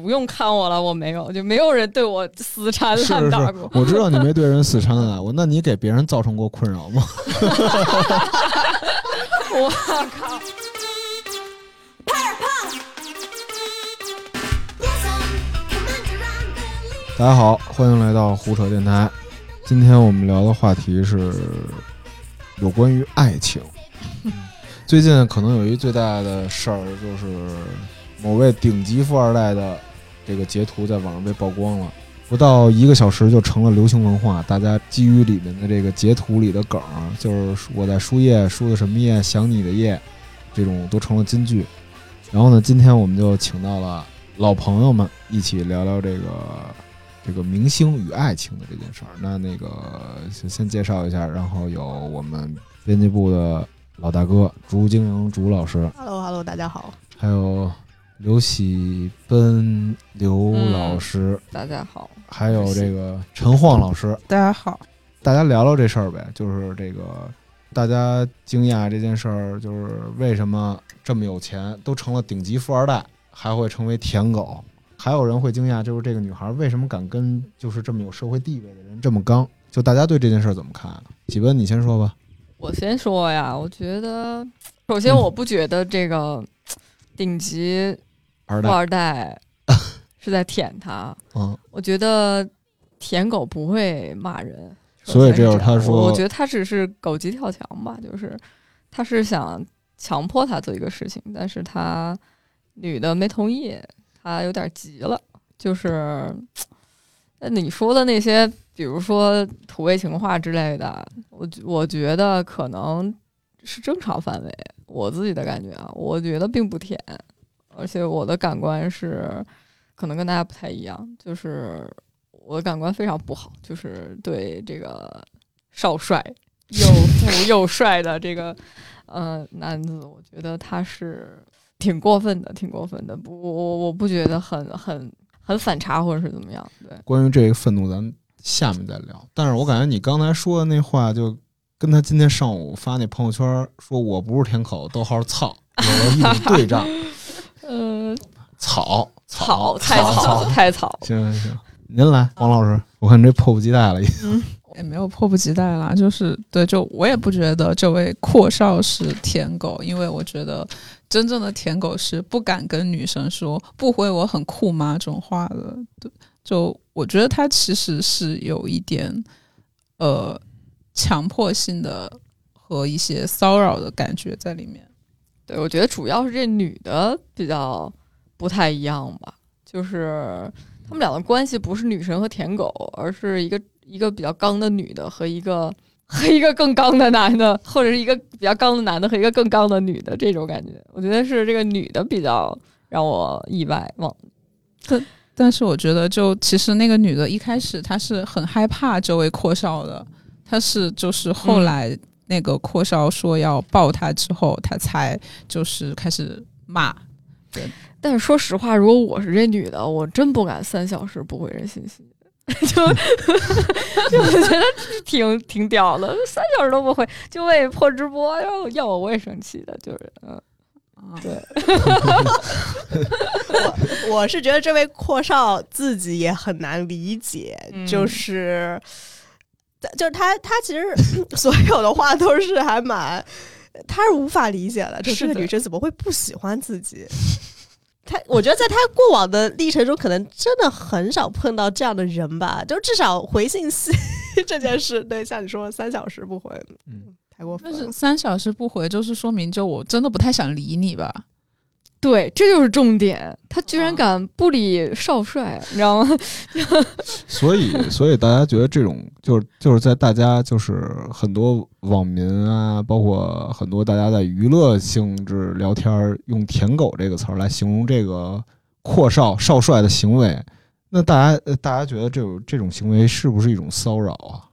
不用看我了，我没有，就没有人对我死缠烂打过。我知道你没对人死缠烂打过，那你给别人造成过困扰吗？我靠！大家好，欢迎来到胡扯电台。今天我们聊的话题是有关于爱情。最近可能有一最大的事儿，就是某位顶级富二代的这个截图在网上被曝光了，不到一个小时就成了流行文化。大家基于里面的这个截图里的梗，就是我在输液输的什么液，想你的液，这种都成了金句。然后呢，今天我们就请到了老朋友们一起聊聊这个。这个明星与爱情的这件事儿，那那个先先介绍一下，然后有我们编辑部的老大哥朱经营朱老师，Hello Hello，大家好，还有刘喜奔刘老师，大家好，还有这个陈晃老师，大家好，大家聊聊这事儿呗，就是这个大家惊讶这件事儿，就是为什么这么有钱，都成了顶级富二代，还会成为舔狗。还有人会惊讶，就是这个女孩为什么敢跟就是这么有社会地位的人这么刚？就大家对这件事怎么看？启文，你先说吧。我先说呀，我觉得，首先我不觉得这个顶级富二代是在舔他。嗯，我觉得舔狗不会骂人，所以这是他说，我觉得他只是狗急跳墙吧，就是他是想强迫他做一个事情，但是他女的没同意。他有点急了，就是，那你说的那些，比如说土味情话之类的，我我觉得可能是正常范围。我自己的感觉啊，我觉得并不甜，而且我的感官是可能跟大家不太一样，就是我的感官非常不好，就是对这个少帅又富又帅的这个呃男子，我觉得他是。挺过分的，挺过分的。不，我我不觉得很很很反差，或者是怎么样。对，关于这个愤怒，咱下面再聊。但是我感觉你刚才说的那话，就跟他今天上午发那朋友圈说我不是舔口，逗号操，有了一种对仗。嗯，草草太草太草。行行行，您来，王老师，我看这迫不及待了，已经。也没有迫不及待啦，就是对，就我也不觉得这位阔少是舔狗，因为我觉得真正的舔狗是不敢跟女生说“不回我很酷吗”这种话的。对，就我觉得他其实是有一点呃强迫性的和一些骚扰的感觉在里面。对，我觉得主要是这女的比较不太一样吧，就是他们俩的关系不是女神和舔狗，而是一个。一个比较刚的女的和一个和一个更刚的男的，或者是一个比较刚的男的和一个更刚的女的这种感觉，我觉得是这个女的比较让我意外。忘，但 但是我觉得，就其实那个女的一开始她是很害怕这位阔少的，她是就是后来那个阔少说要抱她之后，她才就是开始骂。对，但是说实话，如果我是这女的，我真不敢三小时不回人信息。就 就我觉得挺挺屌的，三小时都不回，就为破直播要要我我也生气的，就是嗯，对，我我是觉得这位阔少自己也很难理解，就是就是他他其实所有的话都是还蛮，他是无法理解的，就这个女生怎么会不喜欢自己。他我觉得在他过往的历程中，可能真的很少碰到这样的人吧。就至少回信息 这件事，对，像你说三小时不回，嗯，太过分。但是三小时不回，就是说明就我真的不太想理你吧。对，这就是重点。他居然敢不理少帅，你知道吗？所以，所以大家觉得这种，就是就是在大家就是很多网民啊，包括很多大家在娱乐性质聊天，用“舔狗”这个词儿来形容这个阔少少帅的行为，那大家大家觉得这种这种行为是不是一种骚扰啊？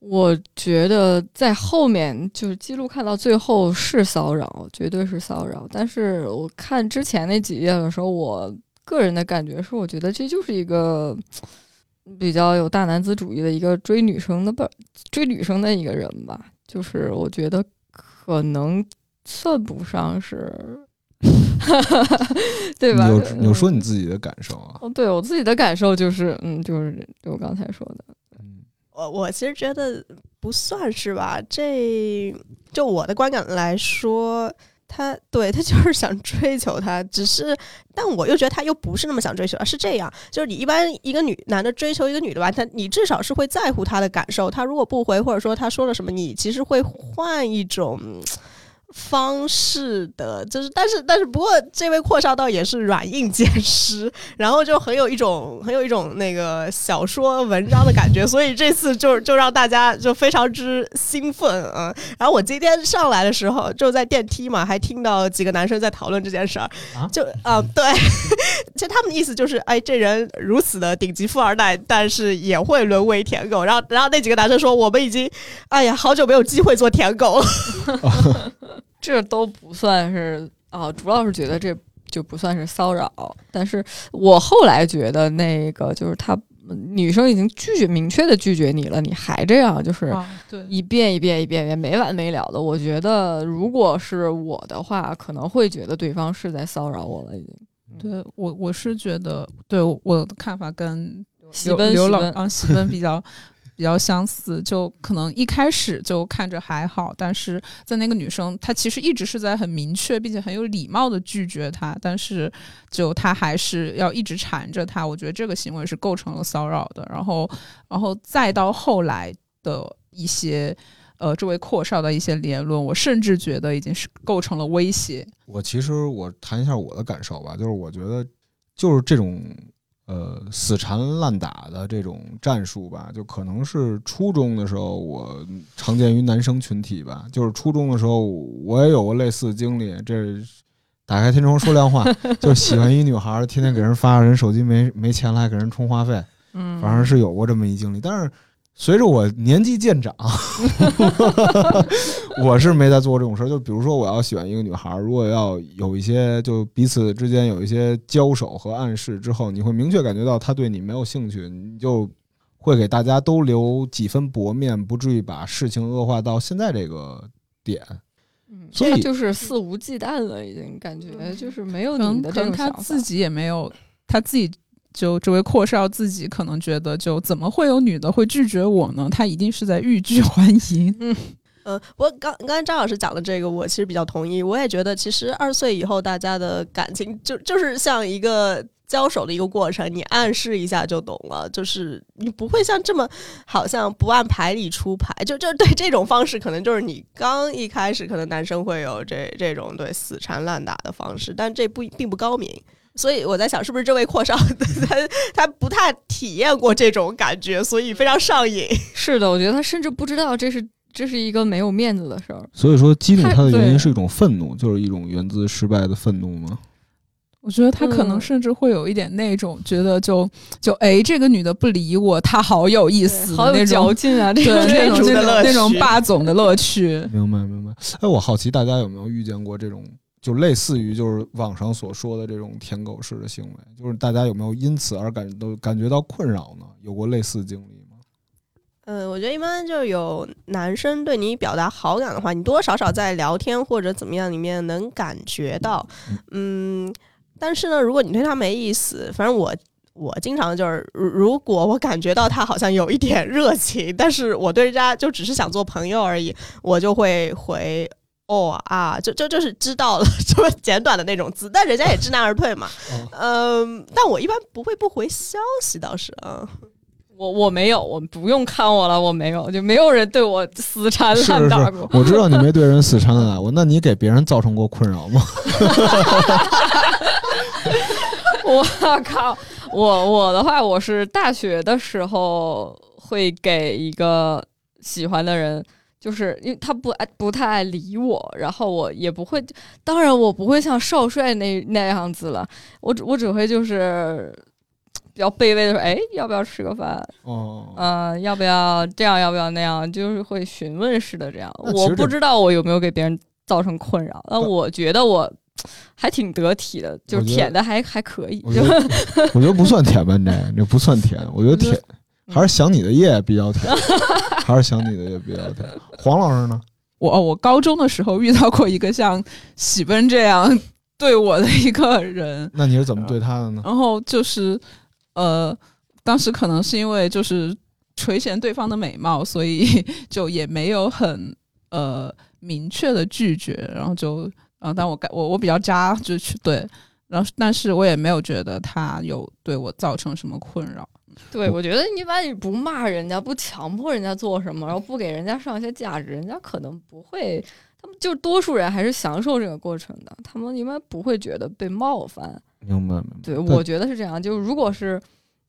我觉得在后面就是记录看到最后是骚扰，绝对是骚扰。但是我看之前那几页的时候，我个人的感觉是，我觉得这就是一个比较有大男子主义的一个追女生的不追女生的一个人吧。就是我觉得可能算不上是 对吧？你有有说你自己的感受啊？哦，对我自己的感受就是，嗯，就是就我刚才说的，嗯我我其实觉得不算是吧，这就我的观感来说，他对他就是想追求他，只是，但我又觉得他又不是那么想追求，是这样，就是你一般一个女男的追求一个女的吧，他你至少是会在乎她的感受，他如果不回或者说他说了什么，你其实会换一种。嗯方式的，就是，但是，但是，不过这位阔少倒也是软硬兼施，然后就很有一种很有一种那个小说文章的感觉，所以这次就就让大家就非常之兴奋啊。然后我今天上来的时候就在电梯嘛，还听到几个男生在讨论这件事儿，啊就啊、对，其实他们的意思就是，哎，这人如此的顶级富二代，但是也会沦为舔狗。然后，然后那几个男生说，我们已经，哎呀，好久没有机会做舔狗了。这都不算是啊，主要是觉得这就不算是骚扰。但是我后来觉得那个就是他女生已经拒绝明确的拒绝你了，你还这样，就是一遍一遍一遍一遍没完没了的。我觉得如果是我的话，可能会觉得对方是在骚扰我了，已经。对我我是觉得，对我的看法跟喜刘刘老奔喜奔啊喜奔比较比较相似，就可能一开始就看着还好，但是在那个女生她其实一直是在很明确并且很有礼貌的拒绝他，但是就他还是要一直缠着他，我觉得这个行为是构成了骚扰的。然后，然后再到后来的一些。呃，这位阔少的一些言论，我甚至觉得已经是构成了威胁。我其实我谈一下我的感受吧，就是我觉得就是这种呃死缠烂打的这种战术吧，就可能是初中的时候我常见于男生群体吧，就是初中的时候我也有过类似的经历，这。打开天窗说亮话，就喜欢一女孩儿，天天给人发人手机没没钱了，还给人充话费，嗯，反正是有过这么一经历。但是随着我年纪渐长，我是没再做过这种事儿。就比如说，我要喜欢一个女孩儿，如果要有一些就彼此之间有一些交手和暗示之后，你会明确感觉到她对你没有兴趣，你就会给大家都留几分薄面，不至于把事情恶化到现在这个点。嗯，所以就是肆无忌惮了，已经感觉就是没有能你的可能他这种想法。自己也没有，他自己就这位阔少自己可能觉得，就怎么会有女的会拒绝我呢？他一定是在欲拒还迎。嗯，不过刚刚才张老师讲的这个，我其实比较同意。我也觉得，其实二十岁以后，大家的感情就就是像一个交手的一个过程，你暗示一下就懂了。就是你不会像这么好像不按牌理出牌，就就对这种方式，可能就是你刚一开始可能男生会有这这种对死缠烂打的方式，但这不并不高明。所以我在想，是不是这位阔少 他他不太体验过这种感觉，所以非常上瘾。是的，我觉得他甚至不知道这是这是一个没有面子的事儿。所以说，激怒他的原因是一种愤怒，就是一种源自失败的愤怒吗？我觉得他可能嗯甚至会有一点那种觉得就就哎，这个女的不理我，她好有意思好有，嚼劲啊！这对种那种那种霸总的乐趣。明白明白。哎，我好奇大家有没有遇见过这种，就类似于就是网上所说的这种舔狗式的行为，就是大家有没有因此而感都感觉到困扰呢？有过类似经历吗？嗯，我觉得一般就是有男生对你表达好感的话，你多多少少在聊天或者怎么样里面能感觉到，嗯，但是呢，如果你对他没意思，反正我我经常就是，如如果我感觉到他好像有一点热情，但是我对人家就只是想做朋友而已，我就会回。哦啊，就就就是知道了，这么简短的那种字，但人家也知难而退嘛。嗯，但我一般不会不回消息，倒是啊。我我没有，我不用看我了，我没有，就没有人对我死缠是是是烂打过。我知道你没对人死缠烂打过，那你给别人造成过困扰吗？我靠，我我的话，我是大学的时候会给一个喜欢的人，就是因为他不爱不太爱理我，然后我也不会，当然我不会像少帅那那样子了，我只我只会就是比较卑微的说，哎，要不要吃个饭？哦，嗯、要不要这样？要不要那样？就是会询问式的这样。我不知道我有没有给别人造成困扰，但那我觉得我还挺得体的，就我觉得舔的还还可以。就我觉得 我觉得不算舔吧，这这不算舔，我觉得舔还是想你的夜比较甜，还是想你的也比较甜。黄老师呢？我我高中的时候遇到过一个像喜奔这样对我的一个人。那你是怎么对他的呢？然后就是呃，当时可能是因为就是垂涎对方的美貌，所以就也没有很呃明确的拒绝，然后就啊，但我我我比较渣，就去对，然后但是我也没有觉得他有对我造成什么困扰。对，我觉得一般你不骂人家，不强迫人家做什么，然后不给人家上一些价值，人家可能不会。他们就多数人还是享受这个过程的，他们一般不会觉得被冒犯。明白明白。对，我觉得是这样。就如果是，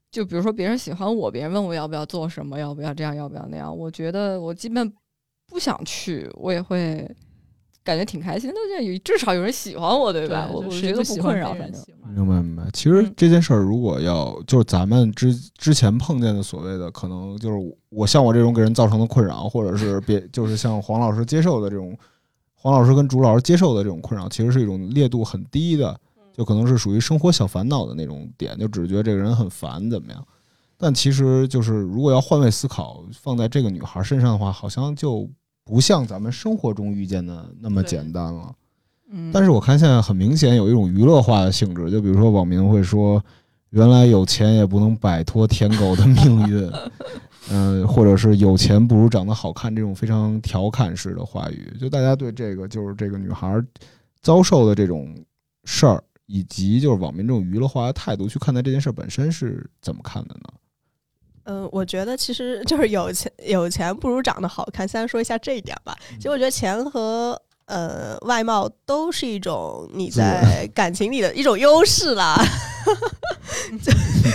就比如说别人喜欢我，别人问我要不要做什么，要不要这样，要不要那样，我觉得我基本不想去，我也会。感觉挺开心的，就有至少有人喜欢我，对吧？我我觉得不困扰，反正明白明白。其实这件事儿，如果要就是咱们之之前碰见的所谓的，可能就是我像我这种给人造成的困扰，或者是别 就是像黄老师接受的这种，黄老师跟朱老师接受的这种困扰，其实是一种烈度很低的，就可能是属于生活小烦恼的那种点，就只觉得这个人很烦怎么样？但其实就是如果要换位思考，放在这个女孩身上的话，好像就。不像咱们生活中遇见的那么简单了，嗯，但是我看现在很明显有一种娱乐化的性质，就比如说网民会说，原来有钱也不能摆脱舔狗的命运，嗯，或者是有钱不如长得好看这种非常调侃式的话语，就大家对这个就是这个女孩遭受的这种事儿，以及就是网民这种娱乐化的态度去看待这件事本身是怎么看的呢？嗯，我觉得其实就是有钱有钱不如长得好看。先说一下这一点吧。其实我觉得钱和呃外貌都是一种你在感情里的一种优势啦。就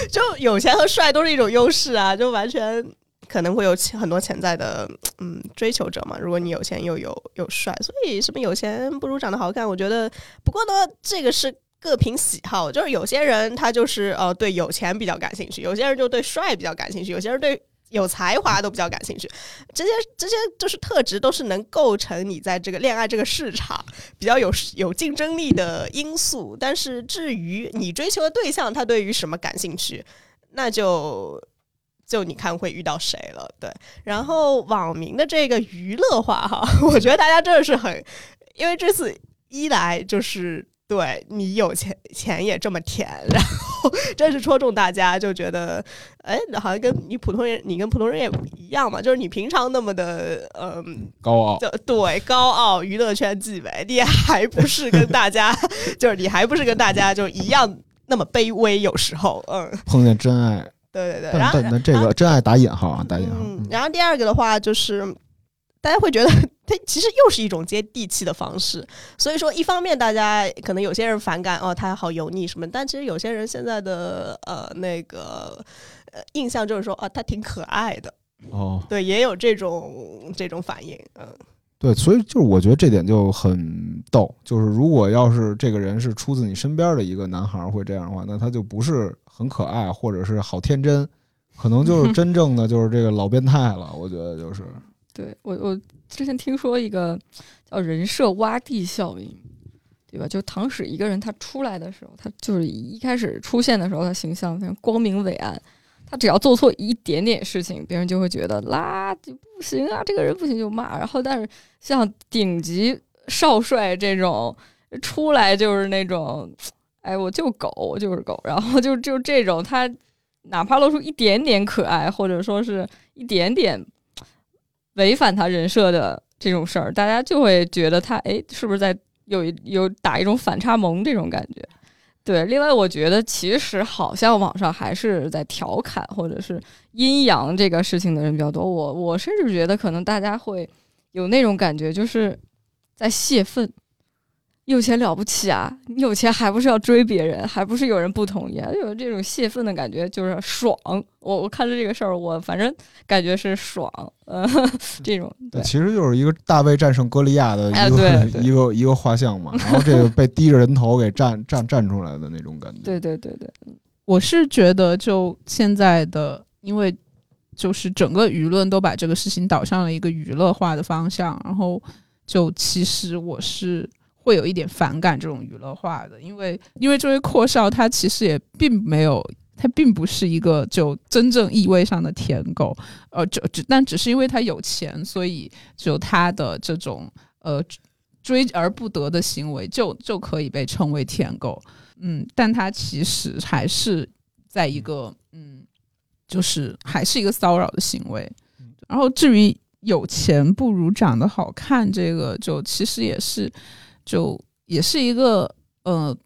就有钱和帅都是一种优势啊，就完全可能会有很多潜在的嗯追求者嘛。如果你有钱又有又帅，所以什么有钱不如长得好看。我觉得不过呢，这个是。各凭喜好，就是有些人他就是呃对有钱比较感兴趣，有些人就对帅比较感兴趣，有些人对有才华都比较感兴趣。这些这些就是特质，都是能构成你在这个恋爱这个市场比较有有竞争力的因素。但是至于你追求的对象他对于什么感兴趣，那就就你看会遇到谁了。对，然后网民的这个娱乐化哈，我觉得大家真的是很，因为这次一来就是。对你有钱钱也这么甜，然后真是戳中大家，就觉得，哎，好像跟你普通人，你跟普通人也一样嘛，就是你平常那么的，嗯，高傲，对，高傲，娱乐圈纪委，你还不是跟大家，就是你还不是跟大家就一样那么卑微，有时候，嗯，碰见真爱，对对对，但但但这个真爱打引号啊，打引号。然后第二个的话就是。大家会觉得它其实又是一种接地气的方式，所以说一方面大家可能有些人反感哦，他好油腻什么，但其实有些人现在的呃那个呃印象就是说啊，他挺可爱的哦，对，也有这种这种反应，嗯，对，所以就是我觉得这点就很逗，就是如果要是这个人是出自你身边的一个男孩会这样的话，那他就不是很可爱，或者是好天真，可能就是 真正的就是这个老变态了，我觉得就是。对我，我之前听说一个叫人设洼地效应，对吧？就唐史一个人他出来的时候，他就是一开始出现的时候，他形象非常光明伟岸。他只要做错一点点事情，别人就会觉得垃圾不行啊，这个人不行就骂。然后，但是像顶级少帅这种出来就是那种，哎，我就狗，我就是狗。然后就就这种，他哪怕露出一点点可爱，或者说是一点点。违反他人设的这种事儿，大家就会觉得他哎，是不是在有有打一种反差萌这种感觉？对，另外我觉得其实好像网上还是在调侃或者是阴阳这个事情的人比较多。我我甚至觉得可能大家会有那种感觉，就是在泄愤。有钱了不起啊！你有钱还不是要追别人，还不是有人不同意，有这种泄愤的感觉，就是爽。我我看着这个事儿，我反正感觉是爽。呃，这种对，其实就是一个大卫战胜歌利亚的一个 一个一个画像嘛。然后这个被低着人头给站站站出来的那种感觉。对对对对，我是觉得就现在的，因为就是整个舆论都把这个事情导向了一个娱乐化的方向，然后就其实我是。会有一点反感这种娱乐化的，因为因为这位阔少他其实也并没有，他并不是一个就真正意味上的舔狗，呃，就只但只是因为他有钱，所以就他的这种呃追而不得的行为，就就可以被称为舔狗。嗯，但他其实还是在一个嗯，就是还是一个骚扰的行为。然后至于有钱不如长得好看，这个就其实也是就也是一个呃，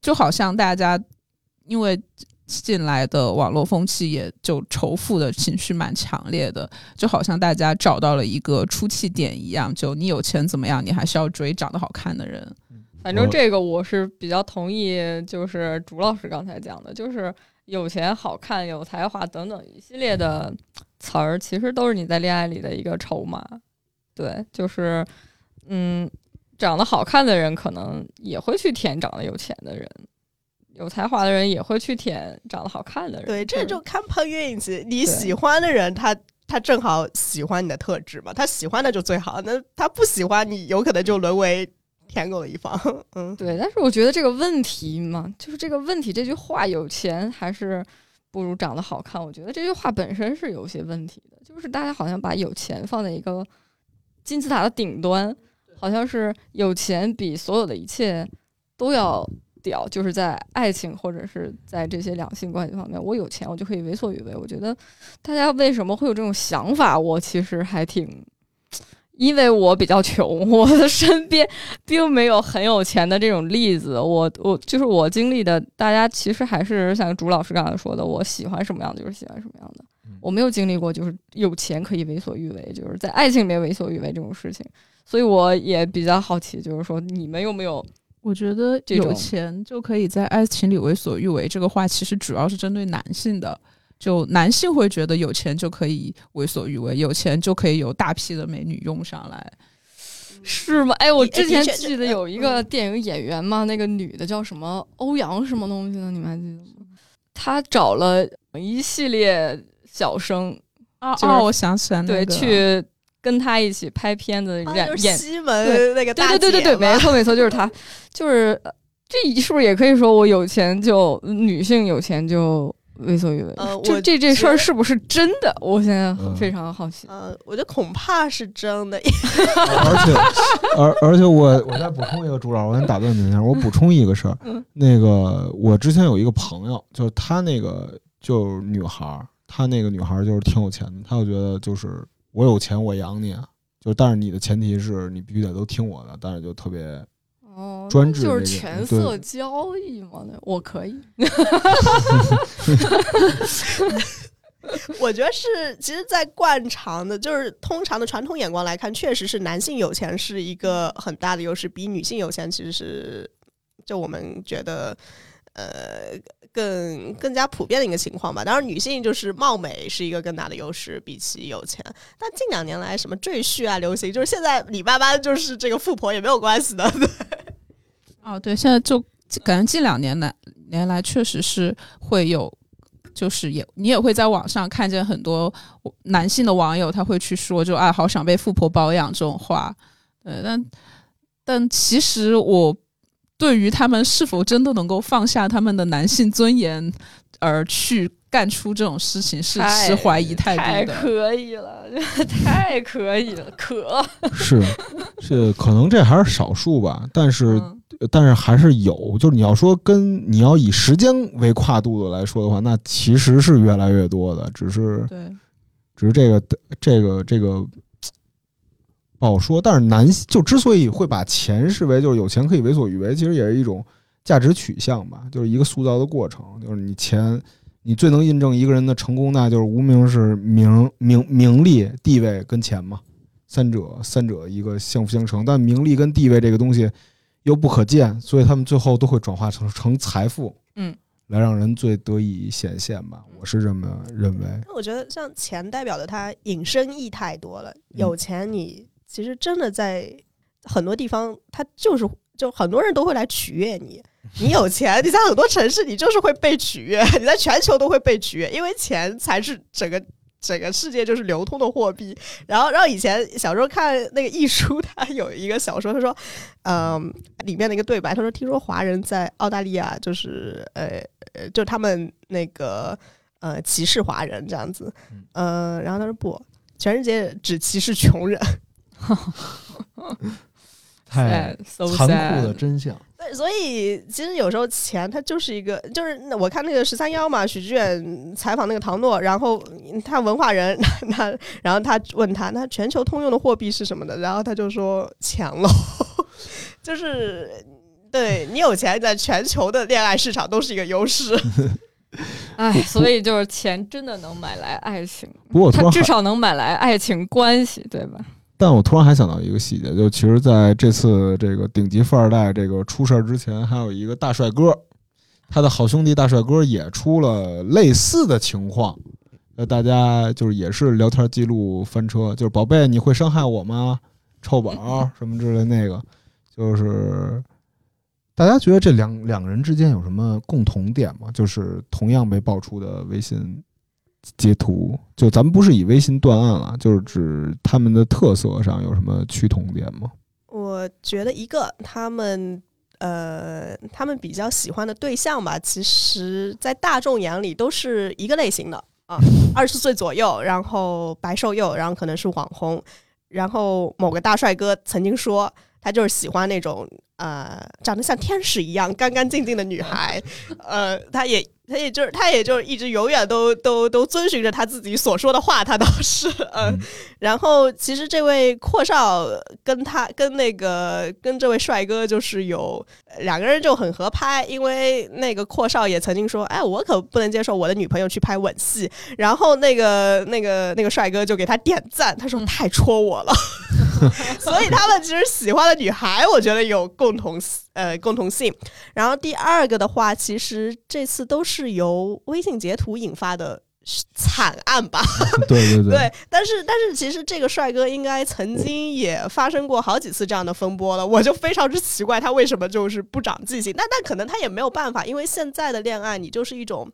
就好像大家因为。进来的网络风气也就仇富的情绪蛮强烈的，就好像大家找到了一个出气点一样，就你有钱怎么样，你还是要追长得好看的人。反正这个我是比较同意，就是朱老师刚才讲的，就是有钱、好看、有才华等等一系列的词儿，其实都是你在恋爱里的一个筹码。对，就是嗯，长得好看的人可能也会去舔长得有钱的人。有才华的人也会去舔长得好看的人，对，这就看碰运气。你喜欢的人，他他正好喜欢你的特质嘛，他喜欢的就最好。那他不喜欢你，有可能就沦为舔狗的一方。嗯，对。但是我觉得这个问题嘛，就是这个问题，这句话有钱还是不如长得好看？我觉得这句话本身是有些问题的，就是大家好像把有钱放在一个金字塔的顶端，好像是有钱比所有的一切都要。屌就是在爱情或者是在这些两性关系方面，我有钱我就可以为所欲为。我觉得大家为什么会有这种想法？我其实还挺，因为我比较穷，我的身边并没有很有钱的这种例子。我我就是我经历的，大家其实还是像朱老师刚才说的，我喜欢什么样的就是喜欢什么样的。我没有经历过就是有钱可以为所欲为，就是在爱情里面为所欲为这种事情，所以我也比较好奇，就是说你们有没有？我觉得有钱就可以在爱情里为所欲为，这个话其实主要是针对男性的。就男性会觉得有钱就可以为所欲为，有钱就可以有大批的美女用上来，是吗？哎，我之前记得有一个电影演员嘛，那个女的叫什么欧阳什么东西的，你们还记得吗？她找了一系列小生啊，哦，我想起来，那个对，去。跟他一起拍片子演演西门那个对对对对对，没错没错，就是他，就是这是不是也可以说我有钱就女性有钱就为所欲为？这这这事儿是不是真的？我现在非常好奇。呃，我觉得恐怕是真的。而且而而且我我再补充一个朱老师，我先打断您一下，我补充一个事儿。那个我之前有一个朋友，就是他那个就是女孩儿，她那个女孩儿就是挺有钱的，她就觉得就是。我有钱，我养你啊！就但是你的前提是你必须得都听我的，但是就特别哦专制，就是权色交易嘛。我可以，我觉得是，其实，在惯常的，就是通常的传统眼光来看，确实是男性有钱是一个很大的优势，比女性有钱其实是，就我们觉得。呃，更更加普遍的一个情况吧。当然，女性就是貌美是一个更大的优势，比起有钱。但近两年来，什么赘婿啊流行，就是现在李爸爸就是这个富婆也没有关系的。对，哦，对，现在就感觉近两年来年来确实是会有，就是也你也会在网上看见很多男性的网友他会去说，就啊，好想被富婆包养这种话。对，但但其实我。对于他们是否真的能够放下他们的男性尊严而去干出这种事情，是持怀疑态度的。太可以了，太可以了，可是是可能这还是少数吧，但是但是还是有。就是你要说跟你要以时间为跨度的来说的话，那其实是越来越多的，只是对，只是这个这个这个。不好说，但是男就之所以会把钱视为就是有钱可以为所欲为，其实也是一种价值取向吧，就是一个塑造的过程。就是你钱，你最能印证一个人的成功，那就是无名是名名名利地位跟钱嘛，三者三者一个相辅相成。但名利跟地位这个东西又不可见，所以他们最后都会转化成成财富，嗯，来让人最得以显现吧。我是这么认为。那我觉得像钱代表的它引申义太多了，有钱你。其实真的在很多地方，他就是就很多人都会来取悦你。你有钱，你在很多城市，你就是会被取悦。你在全球都会被取悦，因为钱才是整个整个世界就是流通的货币。然后，然后以前小时候看那个《一书》，他有一个小说，他说，嗯，里面的一个对白，他说，听说华人在澳大利亚就是呃呃，就他们那个呃歧视华人这样子。嗯，然后他说不，全世界只歧视穷人。太 so 残酷的真相。对，所以其实有时候钱它就是一个，就是那我看那个十三幺嘛，许志远采访那个唐诺，然后他文化人，那然后他问他，那全球通用的货币是什么的？然后他就说钱喽，就是对你有钱，在全球的恋爱市场都是一个优势。哎，所以就是钱真的能买来爱情，不过我突然还，它至少能买来爱情关系，对吧？但我突然还想到一个细节，就其实在这次这个顶级富二代这个出事儿之前，还有一个大帅哥，他的好兄弟大帅哥也出了类似的情况。呃，大家就是也是聊天记录翻车，就是宝贝，你会伤害我吗？臭宝 什么之类那个，就是大家觉得这两两个人之间有什么共同点吗？就是同样被爆出的微信截图，就咱们不是以微信断案了，就是指他们的特色上有什么趋同点吗？我觉得一个他们呃，他们比较喜欢的对象吧，其实在大众眼里都是一个类型的啊，二十岁左右，然后白瘦幼，然后可能是网红，然后某个大帅哥曾经说他就是喜欢那种呃长得像天使一样干干净净的女孩，呃，他也。他也就是，他也就是一直永远都都都遵循着他自己所说的话，他倒是，嗯、嗯。然后其实这位阔少跟他跟那个跟这位帅哥就是有两个人就很合拍，因为那个阔少也曾经说，哎，我可不能接受我的女朋友去拍吻戏，然后那个那个那个帅哥就给他点赞，他说太戳我了，所以他们其实喜欢的女孩，我觉得有共同呃共同性。然后第二个的话，其实这次都是由微信截图引发的惨案吧。对对对，但是但是其实这个帅哥应该曾经也发生过好几次这样的风波了，我就非常之奇怪他为什么就是不长记性。那那可能他也没有办法，因为现在的恋爱你就是一种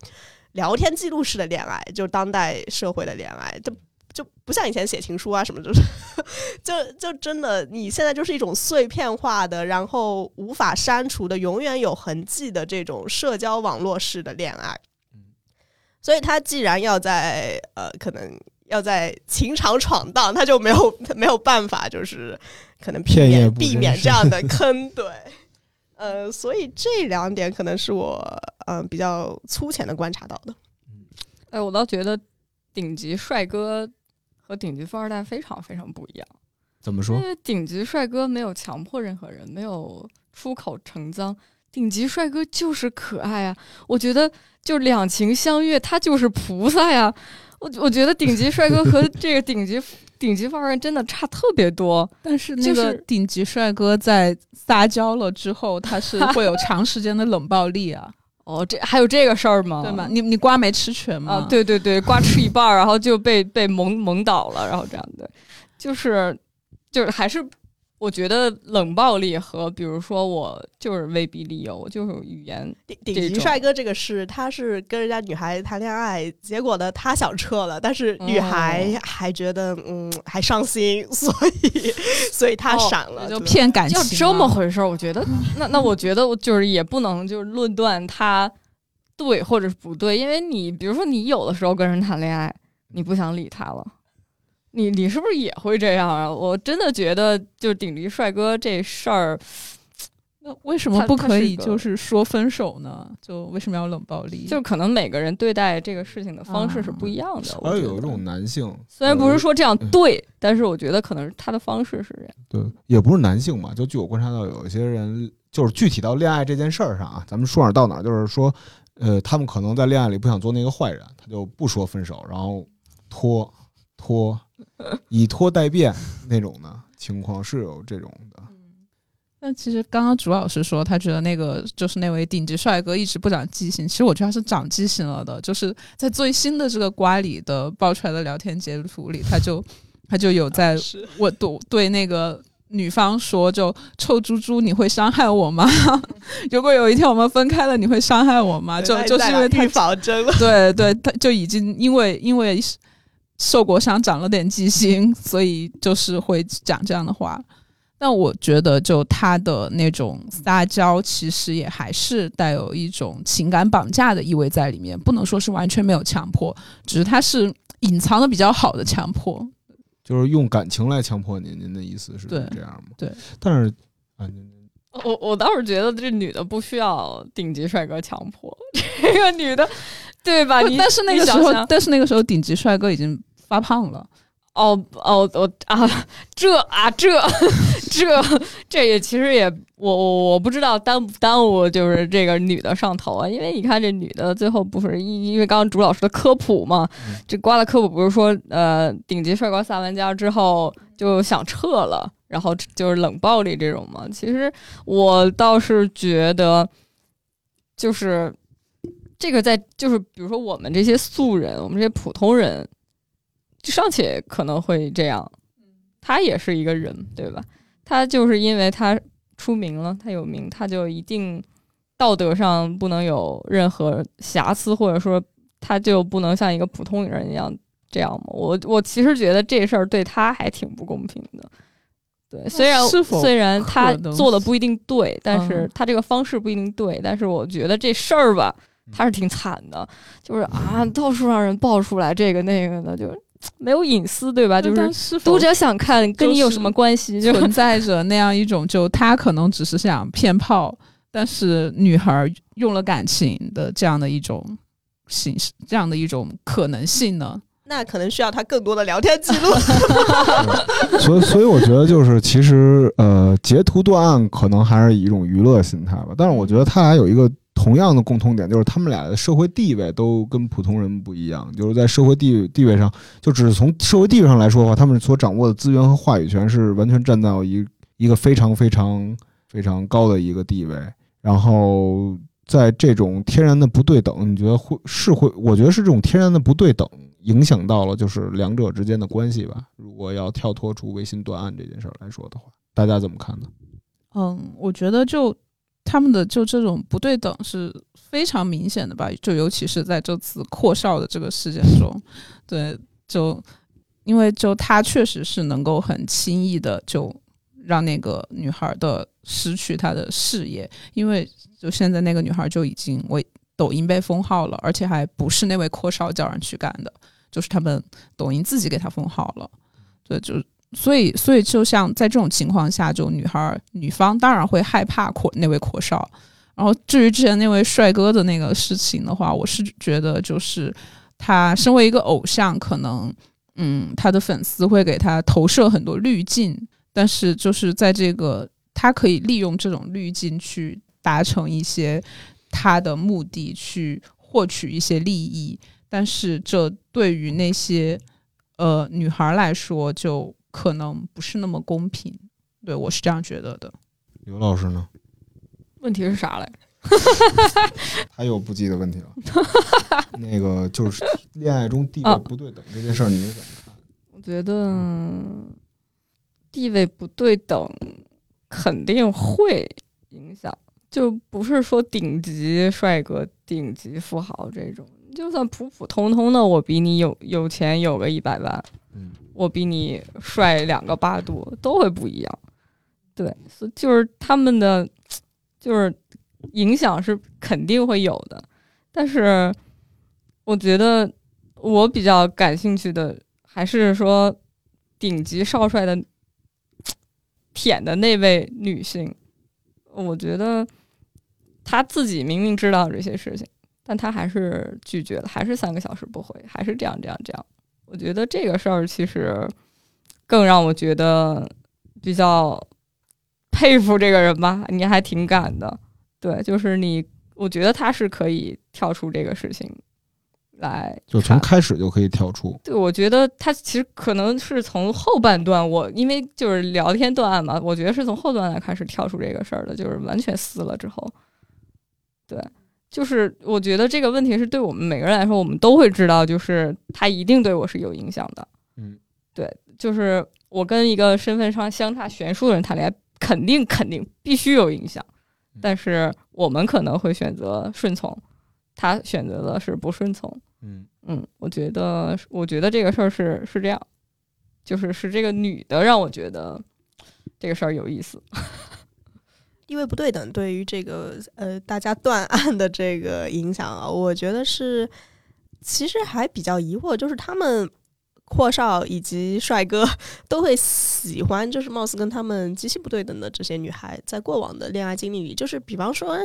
聊天记录式的恋爱，就当代社会的恋爱，就就不像以前写情书啊什么，就是就就真的你现在就是一种碎片化的，然后无法删除的，永远有痕迹的这种社交网络式的恋爱。所以他既然要在呃，可能要在情场闯荡，他就没有没有办法，就是可能避免避免这样的坑，对。呃，所以这两点可能是我嗯、呃比较粗浅的观察到的。哎，我倒觉得顶级帅哥和顶级富二代非常非常不一样。怎么说因？为顶级帅哥没有强迫任何人，没有出口成脏。顶级帅哥就是可爱啊！我觉得就两情相悦，他就是菩萨呀！我我觉得顶级帅哥和 这个顶级顶级富二代真的差特别多。但是那就是个顶级帅哥在撒娇了之后，他是会有长时间的冷暴力啊，哦，这还有这个事儿吗？对吗？你你瓜没吃全吗？啊，，对对对，瓜吃一半儿，然后就被被蒙蒙倒了，然后这样对，就是就是还是我觉得冷暴力和比如说我就是威逼利诱，就是语言，顶顶级帅哥这个是，他是跟人家女孩谈恋爱，结果呢他想撤了，但是女孩哦还觉得嗯还伤心，所以所以他哦闪了，就骗感情就。这么回事儿，我觉得那那我觉得就是也不能就是论断他对或者是不对，因为你比如说你有的时候跟人谈恋爱，你不想理他了。你你是不是也会这样啊？我真的觉得，就顶级帅哥这事儿，那为什么不可以就是说分手呢？就为什么要冷暴力？就可能每个人对待这个事情的方式是不一样的。我觉得还有一种男性，虽然不是说这样嗯对，但是我觉得可能是他的方式是这样。对，也不是男性嘛，就据我观察到，有一些人就是具体到恋爱这件事儿上啊，咱们说哪儿到哪儿，就是说，呃，他们可能在恋爱里不想做那个坏人，他就不说分手，然后拖拖，以拖代变那种的情况是有这种的。但其实刚刚朱老师说，他觉得那个就是那位顶级帅哥一直不长记性，其实我觉得他是长记性了的，就是在最新的这个瓜里的爆出来的聊天截图里，他就他就有在我对对那个女方说，就臭猪猪，你会伤害我吗？如果有一天我们分开了，你会伤害我吗？就就是因为他预防针了。对对，他就已经因为因为受过伤，长了点记性，所以就是会讲这样的话。但我觉得，就他的那种撒娇，其实也还是带有一种情感绑架的意味在里面，不能说是完全没有强迫，只是他是隐藏的比较好的强迫。就是用感情来强迫您，您的意思是这样吗？对。但是，我我倒是觉得这女的不需要顶级帅哥强迫，这个女的，对吧？你但是那个时候但是那个时候顶级帅哥已经发胖了。哦哦我啊，这啊这 这这也其实也我我我不知道耽不耽误就是这个女的上头啊，因为你看这女的最后不是因因为刚刚朱老师的科普嘛，嗯这瓜的科普不是说呃顶级帅哥撒完娇之后就想撤了，然后就是冷暴力这种嘛。其实我倒是觉得就是这个在就是比如说我们这些素人，我们这些普通人。尚且可能会这样，他也是一个人，对吧？他就是因为他出名了，他有名，他就一定道德上不能有任何瑕疵，或者说他就不能像一个普通人一样这样吗？我我其实觉得这事儿对他还挺不公平的。对，虽然虽然他做的不一定对，但是嗯他这个方式不一定对，但是我觉得这事儿吧，他是挺惨的，就是啊，到处让人爆出来这个那个的，就是没有隐私，对吧？就是但是否读者想看，跟你有什么关系？就存在着那样一种，就他可能只是想骗炮，但是女孩用了感情的这样的一种形式，这样的一种可能性呢？那可能需要他更多的聊天记录。所以所以我觉得就是其实呃截图断案可能还是以一种娱乐心态吧，但是我觉得他俩有一个同样的共通点，就是他们俩的社会地位都跟普通人不一样，就是在社会地地位上，就只是从社会地位上来说的话，他们所掌握的资源和话语权是完全站到一一个非常非常非常高的一个地位，然后。在这种天然的不对等，你觉得会是会？我觉得是这种天然的不对等影响到了就是两者之间的关系吧。如果要跳脱出微信断案这件事儿来说的话，大家怎么看呢？嗯，我觉得就他们的就这种不对等是非常明显的吧，就尤其是在这次阔少的这个事件中，对，就因为就他确实是能够很轻易的就让那个女孩的失去她的事业，因为就现在那个女孩就已经为抖音被封号了，而且还不是那位阔少叫人去干的，就是他们抖音自己给他封号了，对，就所以，所以就像在这种情况下，就女孩女方当然会害怕阔那位阔少。然后至于之前那位帅哥的那个事情的话，我是觉得就是他身为一个偶像，可能嗯他的粉丝会给他投射很多滤镜，但是就是在这个他可以利用这种滤镜去达成一些他的目的，去获取一些利益。但是这对于那些呃女孩来说，就可能不是那么公平。对我是这样觉得的。刘老师呢？问题是啥来？他又不记得问题了。那个就是恋爱中地位不对等这件事儿，你是怎么看？我觉得地位不对等肯定会影响，就不是说顶级帅哥、顶级富豪这种，就算普普通通的，我比你有有钱有个一百万，我比你帅两个八度，都会不一样。对，所以就是他们的就是影响是肯定会有的，但是我觉得我比较感兴趣的还是说顶级少帅的舔的那位女性，我觉得她自己明明知道这些事情，但她还是拒绝了，还是三个小时不回，还是这样这样这样。我觉得这个事儿其实更让我觉得比较佩服这个人吧，你还挺敢的。对，就是你，我觉得他是可以跳出这个事情来，就从开始就可以跳出。对，我觉得他其实可能是从后半段，我因为就是聊天断案嘛，我觉得是从后段来开始跳出这个事儿的，就是完全撕了之后，对，就是我觉得这个问题是对我们每个人来说，我们都会知道，就是他一定对我是有影响的，嗯，对，就是我跟一个身份上相差悬殊的人谈恋爱，肯定肯定必须有影响，但是我们可能会选择顺从，他选择的是不顺从。嗯嗯，我觉得，我觉得这个事儿是是这样，就是是这个女的让我觉得这个事儿有意思。地位不对等对于这个呃大家断案的这个影响啊，我觉得是其实还比较疑惑，就是他们阔少以及帅哥都会喜欢，就是貌似跟他们极其不对等的这些女孩，在过往的恋爱经历里，就是比方说，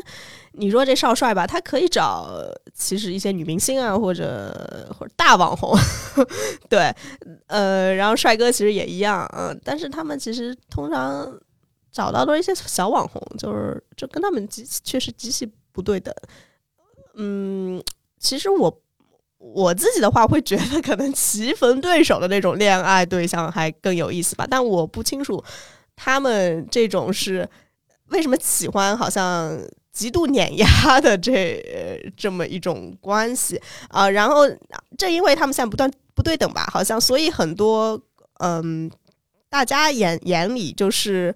你说这少帅吧，他可以找其实一些女明星啊，或者或者大网红，对，呃，然后帅哥其实也一样，嗯、但是他们其实通常找到的一些小网红，就是就跟他们极确实极其不对等，嗯，其实我。我自己的话会觉得，可能棋逢对手的那种恋爱对象还更有意思吧，但我不清楚他们这种是为什么喜欢，好像极度碾压的这呃这么一种关系啊、然后正因为他们现在不断不对等吧，好像所以很多嗯，大家眼眼里就是。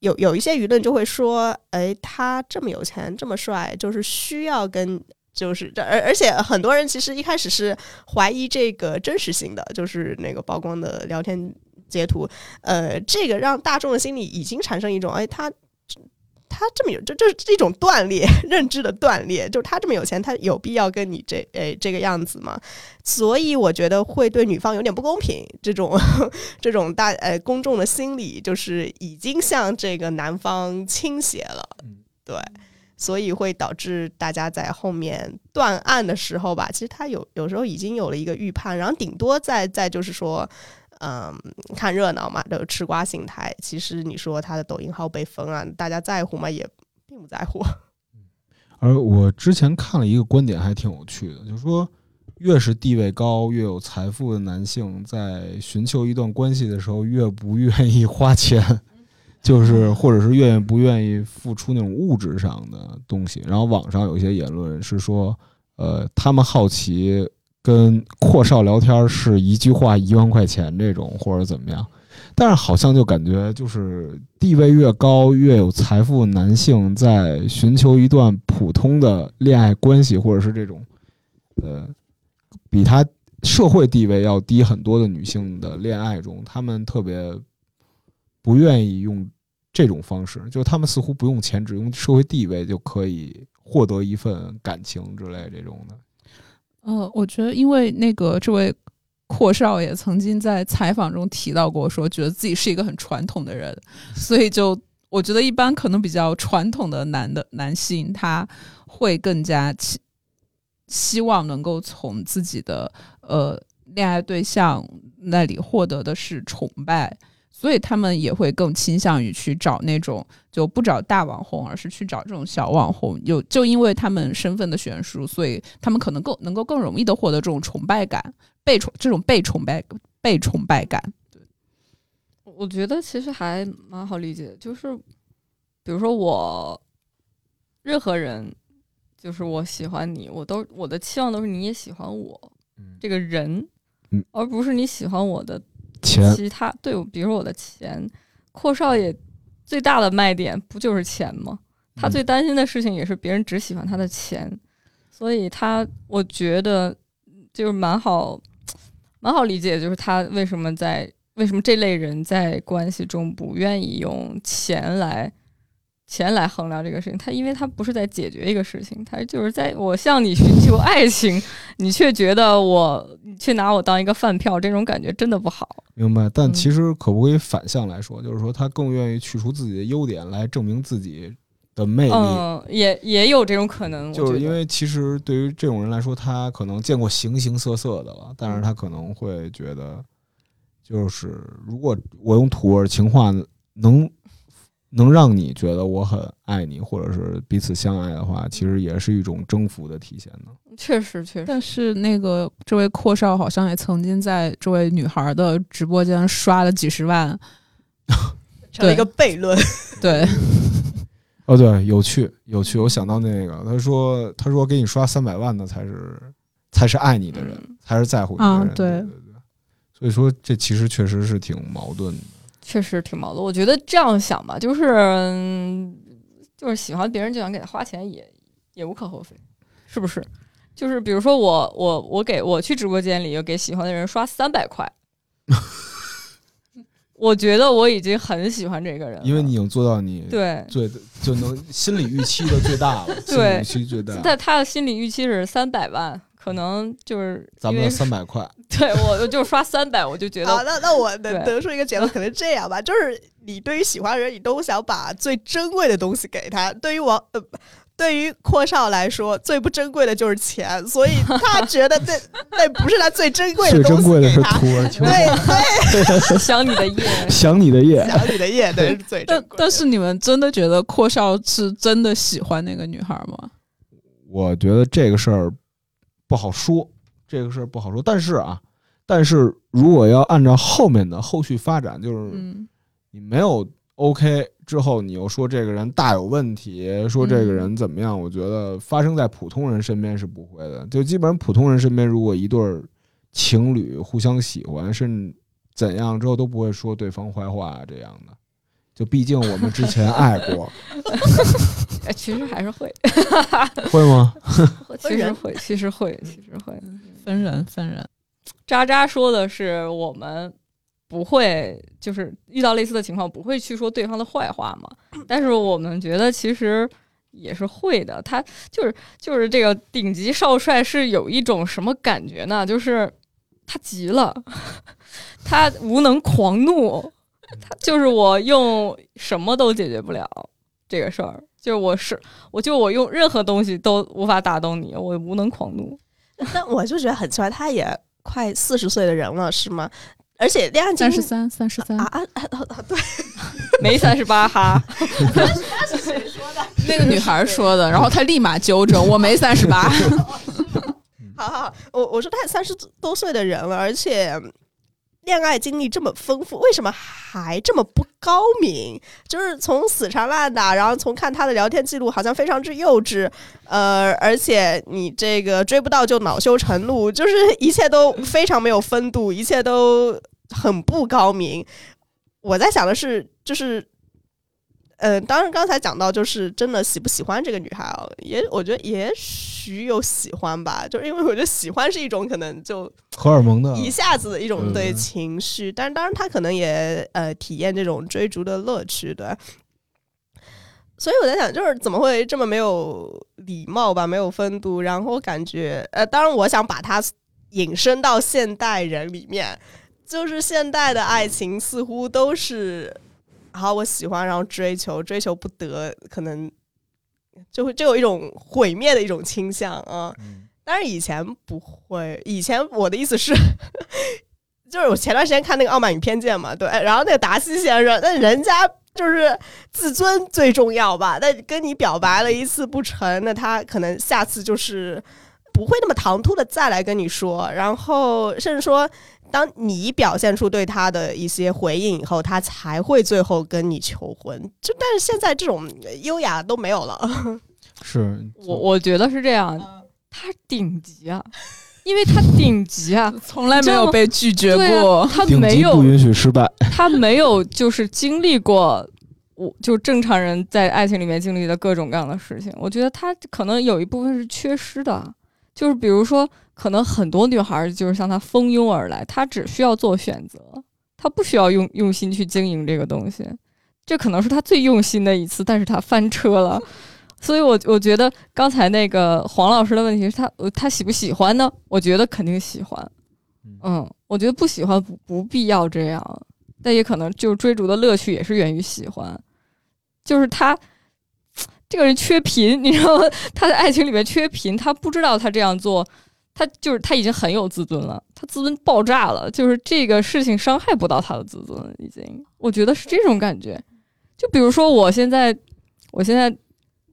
有有一些舆论就会说，哎，他这么有钱，这么帅，就是需要跟就是这，而而且很多人其实一开始是怀疑这个真实性的，就是那个曝光的聊天截图，呃，这个让大众的心理已经产生一种，哎，他他这么有，这这是一种断裂，认知的断裂，就是他这么有钱，他有必要跟你这诶这个样子吗？所以我觉得会对女方有点不公平，这种 这种大呃公众的心理就是已经向这个男方倾斜了，对。所以会导致大家在后面断案的时候吧，其实他有有时候已经有了一个预判，然后顶多再再就是说，嗯，看热闹嘛，就吃瓜心态。其实你说他的抖音号被封啊，大家在乎吗？也并不在乎。而我之前看了一个观点，还挺有趣的，就是说，越是地位高、越有财富的男性，在寻求一段关系的时候，越不愿意花钱，就是或者是愿意不愿意付出那种物质上的东西。然后网上有一些言论是说，呃，他们好奇跟阔少聊天是一句话一万块钱这种，或者怎么样。但是好像就感觉就是地位越高、越有财富男性，在寻求一段普通的恋爱关系，或者是这种，呃，比他社会地位要低很多的女性的恋爱中，他们特别不愿意用这种方式，就他们似乎不用钱，只用社会地位就可以获得一份感情之类这种的。呃，我觉得因为那个这位阔少爷曾经在采访中提到过，说觉得自己是一个很传统的人，所以就我觉得一般可能比较传统的男的男性，他会更加希希望能够从自己的呃恋爱对象那里获得的是崇拜。所以他们也会更倾向于去找那种就不找大网红，而是去找这种小网红。有就因为他们身份的悬殊，所以他们可能更能够更容易的获得这种崇拜感，被崇这种被崇拜被崇拜感。对我觉得其实还蛮好理解，就是比如说我任何人，就是我喜欢你，我都我的期望都是你也喜欢我嗯，这个人，嗯而不是你喜欢我的钱其他对，比如说我的钱。阔少爷最大的卖点不就是钱吗？他嗯最担心的事情也是别人只喜欢他的钱，所以他我觉得就是蛮好，蛮好理解，就是他为什么在为什么这类人在关系中不愿意用钱来钱来衡量这个事情。他因为他不是在解决一个事情，他就是在我向你寻求爱情，你却觉得我你却拿我当一个饭票，这种感觉真的不好。明白，但嗯其实可不可以反向来说，就是说他更愿意去除自己的优点来证明自己的魅力。嗯，也也有这种可能，就是因为其实对于这种人来说，他可能见过形形色色的了，但是他可能会觉得，就是如果我用土味情话能能让你觉得我很爱你，或者是彼此相爱的话，其实也是一种征服的体现呢。确实确实，但是那个这位阔少好像也曾经在这位女孩的直播间刷了几十万，成了一个悖论。对，哦，对，有趣有趣，我想到那个，他说他说给你刷三百万的才是才是爱你的人，嗯才是在乎你的人。啊对对对对，所以说这其实确实是挺矛盾的。确实挺矛盾。我觉得这样想吧，就是嗯就是喜欢别人就想给他花钱也也无可厚非，是不是？就是比如说我我我给我去直播间里给喜欢的人刷三百块，我觉得我已经很喜欢这个人了，因为你已经做到你对。最就能心理预期的最大了，心理预期最大。但他的心理预期是三百万，可能就是咱们三百块，对对我我就刷三百，我就觉好，得那那我能得出一个结论，可能这样吧，就是你对于喜欢的人，你都想把最珍贵的东西给他。对于我，呃，对于阔少来说，最不珍贵的就是钱，所以他 觉得那那不是他最珍贵的最东西珍贵的是给他。土耳其对对，想你的夜。想你的夜。想你的夜，对是最珍但贵的。但是你们真的觉得阔少是真的喜欢那个女孩吗？我觉得这个事儿不好说，这个事儿不好说。但是啊，但是如果要按照后面的后续发展，就是嗯你没有 OK 之后，你又说这个人大有问题，说这个人怎么样？我觉得发生在普通人身边是不会的。就基本上普通人身边，如果一对儿情侣互相喜欢，甚至怎样之后都不会说对方坏话这样的。就毕竟我们之前爱过，哎，其实还是会，会吗？其实会，其实会，其实会。分人分人，渣渣说的是我们不会，就是遇到类似的情况不会去说对方的坏话嘛。但是我们觉得其实也是会的。他就是就是这个顶级少帅是有一种什么感觉呢？就是他急了，他无能狂怒，他就是我用什么都解决不了这个事儿。就是我是我就我用任何东西都无法打动你，我无能狂怒。但我就觉得很奇怪，他也快四十岁的人了，是吗？而且恋爱三十三三十三啊，啊啊啊！对，没 三十八哈，那个女孩说的，然后她立马纠正，我没三十八。好好好，我我说他三十多岁的人了，而且恋爱经历这么丰富，为什么还这么不高明？就是从死缠烂打，然后从看他的聊天记录，好像非常之幼稚，呃，而且你这个追不到就恼羞成怒，就是一切都非常没有风度，一切都很不高明。我在想的是，就是。呃，当然，刚才讲到就是真的喜不喜欢这个女孩啊，也我觉得也许有喜欢吧，就是因为我觉得喜欢是一种可能就荷尔蒙的一下子的一种对情绪，但是当然他可能也呃体验这种追逐的乐趣，对。所以我在想，就是怎么会这么没有礼貌吧，没有风度，然后感觉呃，当然我想把它引申到现代人里面，就是现代的爱情似乎都是，好我喜欢，然后追求，追求不得，可能就会就有一种毁灭的一种倾向啊。嗯当然以前不会，以前我的意思是，就是我前段时间看那个《傲慢与偏见》嘛，对，然后那个达西先生，那人家就是自尊最重要吧，那跟你表白了一次不成，那他可能下次就是不会那么唐突的再来跟你说，然后甚至说。当你表现出对他的一些回应以后，他才会最后跟你求婚。就但是现在这种优雅都没有了。是我我觉得是这样，他顶级啊，因为他顶级啊，从来没有被拒绝过。他没有不允许失败。他没有就是经历过。我就正常人在爱情里面经历的各种各样的事情，我觉得他可能有一部分是缺失的，就是比如说，可能很多女孩儿就是向他蜂拥而来，她只需要做选择，她不需要用用心去经营这个东西，这可能是他最用心的一次，但是他翻车了，所以我我觉得刚才那个黄老师的问题是他呃他喜不喜欢呢？我觉得肯定喜欢，嗯，我觉得不喜欢不不必要这样，但也可能就是追逐的乐趣也是源于喜欢，就是他这个人缺贫，你知道吗？他在爱情里面缺贫，他不知道他这样做，他就是他已经很有自尊了，他自尊爆炸了，就是这个事情伤害不到他的自尊，已经，我觉得是这种感觉。就比如说我现在，我现在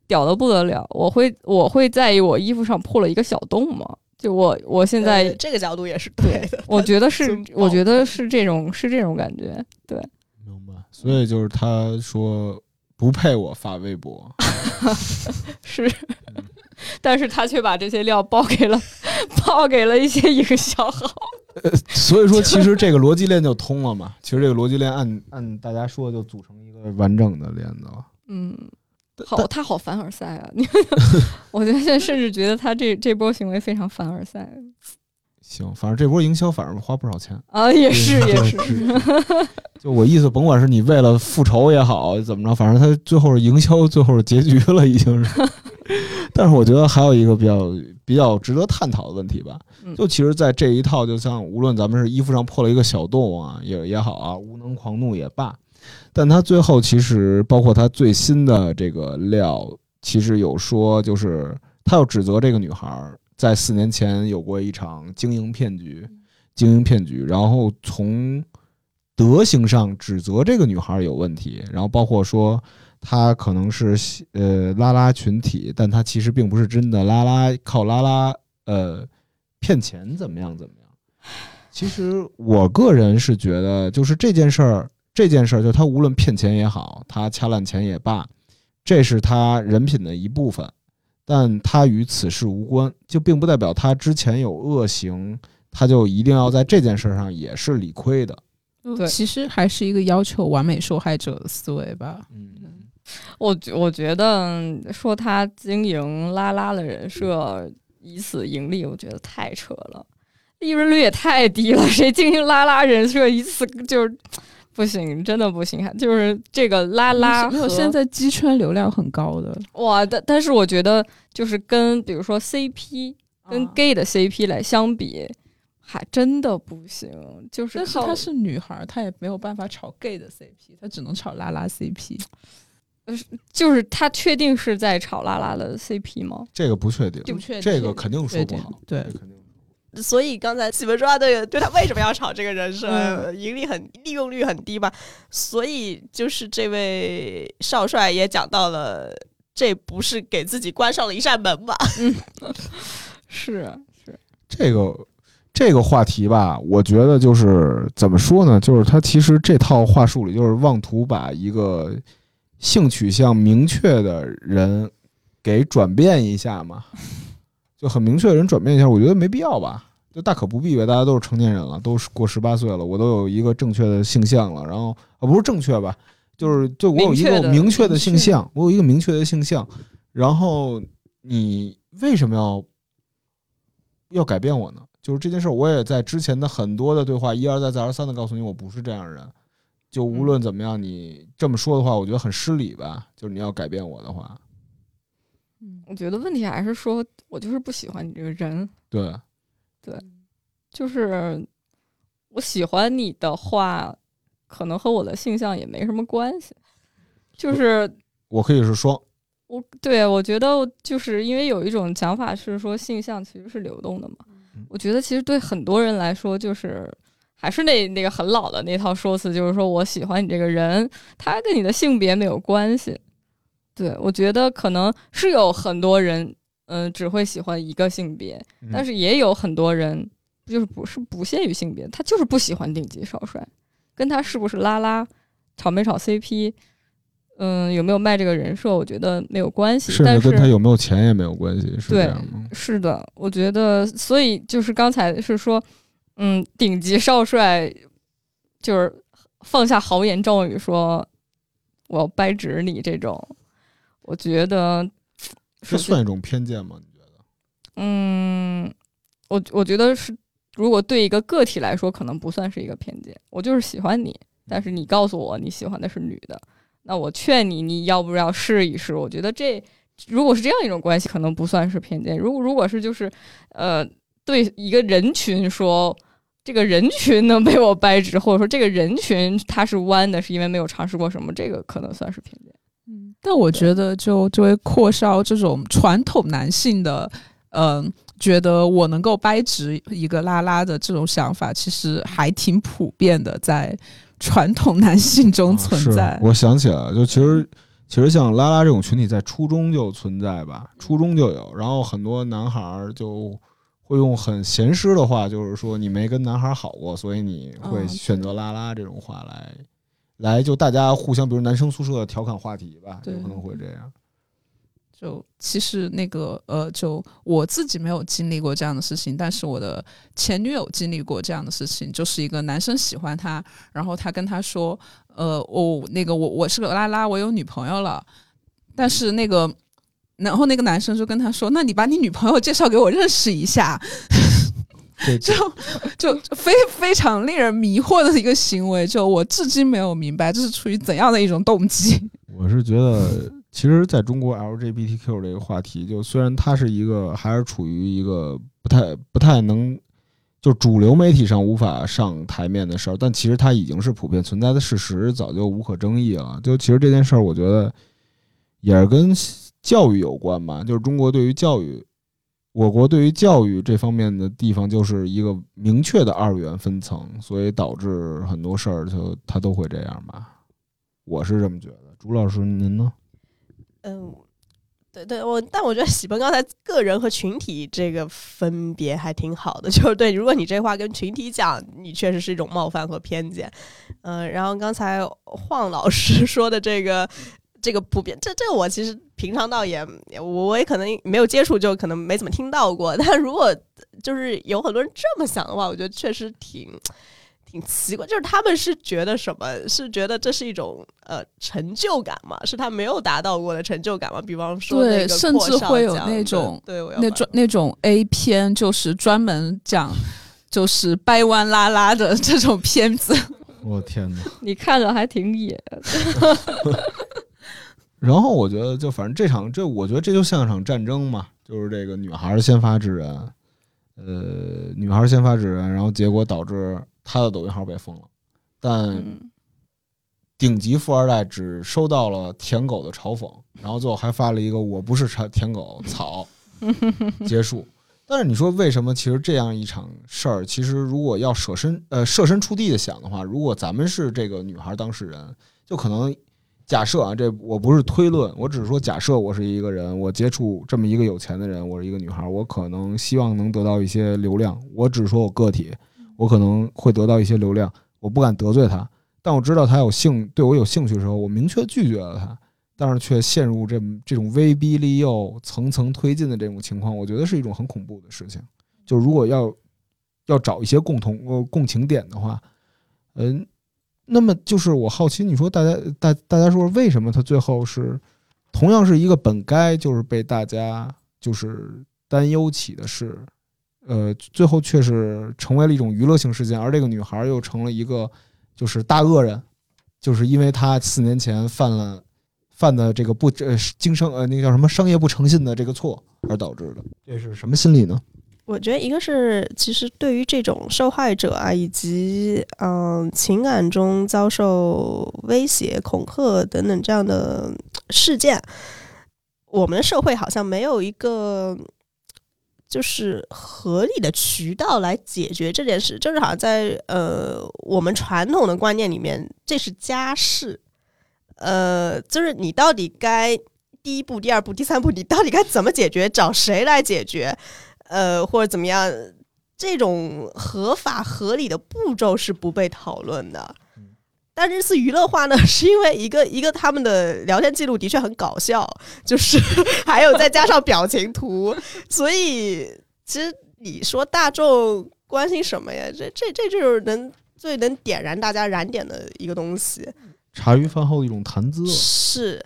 屌的不得了，我会我会在意我衣服上破了一个小洞吗？就我我现在呃这个角度也是对的。我觉得是我觉得是这种是这种感觉，对，明白。所以就是他说不配我发微博，是，但是他却把这些料报给了 报给了一些营销号，所以说其实这个逻辑链就通了嘛。其实这个逻辑链按按大家说就组成一个完整的链子了。嗯，好，他好凡尔赛啊！你，我觉得现在甚至觉得他这这波行为非常凡尔赛行，反正这波营销反正花不少钱。啊，也是也是，就我意思，甭管是你为了复仇也好，怎么着，反正他最后是营销，最后是结局了，已经是。但是我觉得还有一个比较比较值得探讨的问题吧。嗯就其实，在这一套，就像无论咱们是衣服上破了一个小洞啊，也也好啊，无能狂怒也罢，但他最后其实包括他最新的这个料，其实有说，就是他要指责这个女孩儿在四年前有过一场经营骗局，经营骗局，然后从德行上指责这个女孩有问题，然后包括说她可能是呃拉拉群体，但她其实并不是真的拉拉，靠拉拉呃骗钱怎么样怎么样。其实我个人是觉得，就是这件事儿，这件事儿，就她无论骗钱也好，她掐烂钱也罢，这是他人品的一部分，但他与此事无关，就并不代表他之前有恶行，他就一定要在这件事上也是理亏的。对其实还是一个要求完美受害者的思维吧。嗯，我觉我觉得说他经营拉拉的人设以此盈利，我觉得太扯了，利润率也太低了。谁经营拉拉人设以此就是不行，真的不行。就是这个拉拉没有，现在鸡圈流量很高的，哇，但但是我觉得就是跟比如说 CP 跟啊 gay 的 CP 来相比，还真的不行。就是但是她是女孩，她也没有办法炒 gay 的 CP，她只能炒拉拉 CP。就是她确定是在炒拉拉的 CP 吗？这个不确定，不确定这个肯定说不好，对这肯定所以刚才启文说他对对他为什么要炒这个人设，嗯盈利很利用率很低嘛？所以就是这位少帅也讲到了，这不是给自己关上了一扇门吧？是是，这个这个话题吧，我觉得就是怎么说呢？就是他其实这套话术里，就是妄图把一个性取向明确的人给转变一下嘛，就很明确的人转变一下，我觉得没必要吧，就大可不必呗。大家都是成年人了，都是过十八岁了，我都有一个正确的性向了，然后啊不是正确吧，就是就我有一个明确的性向，我有一个明确的性向，然后你为什么要要改变我呢？就是这件事儿，我也在之前的很多的对话一而再再而三的告诉你，我不是这样的人。就无论怎么样，你这么说的话，我觉得很失礼吧。就是你要改变我的话，我觉得问题还是说我就是不喜欢你这个人，对，就是我喜欢你的话，可能和我的性向也没什么关系。就是我可以是双，我对我觉得就是因为有一种讲法是说性向其实是流动的嘛嗯，我觉得其实对很多人来说就是。还是那那个很老的那套说辞，就是说我喜欢你这个人，他跟你的性别没有关系。对我觉得可能是有很多人，嗯、只会喜欢一个性别，嗯但是也有很多人就是不是不限于性别，他就是不喜欢顶级少帅，跟他是不是拉拉、炒没炒 CP，嗯，有没有卖这个人设，我觉得没有关系。但是跟他有没有钱也没有关系，是这对样吗？是的，我觉得，所以就是刚才是说，嗯，顶级少帅就是放下豪言壮语说我要掰直你这种，我觉得这是算一种偏见吗？你觉得？嗯，我我觉得是，如果对一个个体来说，可能不算是一个偏见。我就是喜欢你，但是你告诉我你喜欢的是女的，那我劝你，你要不要试一试？我觉得这如果是这样一种关系，可能不算是偏见。如果如果是就是呃，对一个人群说。这个人群能被我掰直，或者说这个人群他是弯的，是因为没有尝试过什么，这个可能算是偏见。嗯，但我觉得就就会扩烧这种传统男性的，嗯、觉得我能够掰直一个拉拉的这种想法，其实还挺普遍的，在传统男性中存在。我想起来了，就其实其实像拉拉这种群体在初中就存在吧，初中就有，然后很多男孩儿就会用很闲诗的话，就是说你没跟男孩儿好过，所以你会嗯选择拉拉这种话来。来，就大家互相，比如男生宿舍调侃话题吧，有可能会这样。就其实那个呃，就我自己没有经历过这样的事情，但是我的前女友经历过这样的事情，就是一个男生喜欢她，然后他跟她说，呃，我那个我我是个拉拉，我有女朋友了，但是那个。然后那个男生就跟他说：“那你把你女朋友介绍给我认识一下。这”就就非非常令人迷惑的一个行为，就我至今没有明白这是出于怎样的一种动机。我是觉得，其实在中国 LGBTQ 这个话题，就虽然它是一个还是处于一个不太不太能，就主流媒体上无法上台面的事儿，但其实它已经是普遍存在的事实，早就无可争议了。就其实这件事儿，我觉得也是跟教育有关吧。就是中国对于教育，我国对于教育这方面的地方，就是一个明确的二元分层，所以导致很多事儿就它都会这样吧。我是这么觉得。朱老师，您呢？嗯，对对，我但我觉得喜奔刚才个人和群体这个分别还挺好的，就是对，如果你这话跟群体讲，你确实是一种冒犯和偏见。嗯，然后刚才晃老师说的这个这个普遍，这这我其实平常倒也我也可能没有接触，就可能没怎么听到过。但如果就是有很多人这么想的话，我觉得确实挺。挺奇怪，就是他们是觉得什么？是觉得这是一种呃成就感嘛？是他没有达到过的成就感嘛？比方说，对，甚至会有那种对那种那种 A 片，就是专门讲就是掰弯拉拉的这种片子。我天哪！你看着还挺野。然后我觉得，就反正这场这，我觉得这就像一场战争嘛，就是这个女孩先发制人，呃，女孩先发制人，然后结果导致。她的抖音号被封了，但顶级富二代只收到了舔狗的嘲讽，然后最后还发了一个“我不是舔舔狗”，草 结束。但是你说为什么？其实这样一场事儿，其实如果要设身呃设身处地的想的话，如果咱们是这个女孩当事人，就可能假设啊，这我不是推论，我只是说假设我是一个人，我接触这么一个有钱的人，我是一个女孩，我可能希望能得到一些流量。我只是说我个体。我可能会得到一些流量，我不敢得罪他，但我知道他有兴对我有兴趣的时候，我明确拒绝了他，但是却陷入这这种威逼利诱、层层推进的这种情况，我觉得是一种很恐怖的事情。就如果要要找一些共同呃共情点的话，嗯，那么就是我好奇，你说大家大大家说为什么他最后是同样是一个本该就是被大家就是担忧起的事。呃，最后却是成为了一种娱乐性事件，而这个女孩又成了一个就是大恶人，就是因为她四年前犯了犯的这个不呃经商呃那个叫什么商业不诚信的这个错而导致的，这是什么心理呢？我觉得一个是其实对于这种受害者啊，以及嗯情感中遭受威胁、恐吓等等这样的事件，我们的社会好像没有一个。就是合理的渠道来解决这件事，就是好像在呃我们传统的观念里面，这是家事，呃，就是你到底该第一步、第二步、第三步，你到底该怎么解决？找谁来解决？呃，或者怎么样？这种合法合理的步骤是不被讨论的。但这次娱乐化呢，是因为一个一个他们的聊天记录的确很搞笑，就是 还有再加上表情图，所以其实你说大众关心什么呀？这这这就是能最能点燃大家燃点的一个东西。茶余饭后的一种谈资是，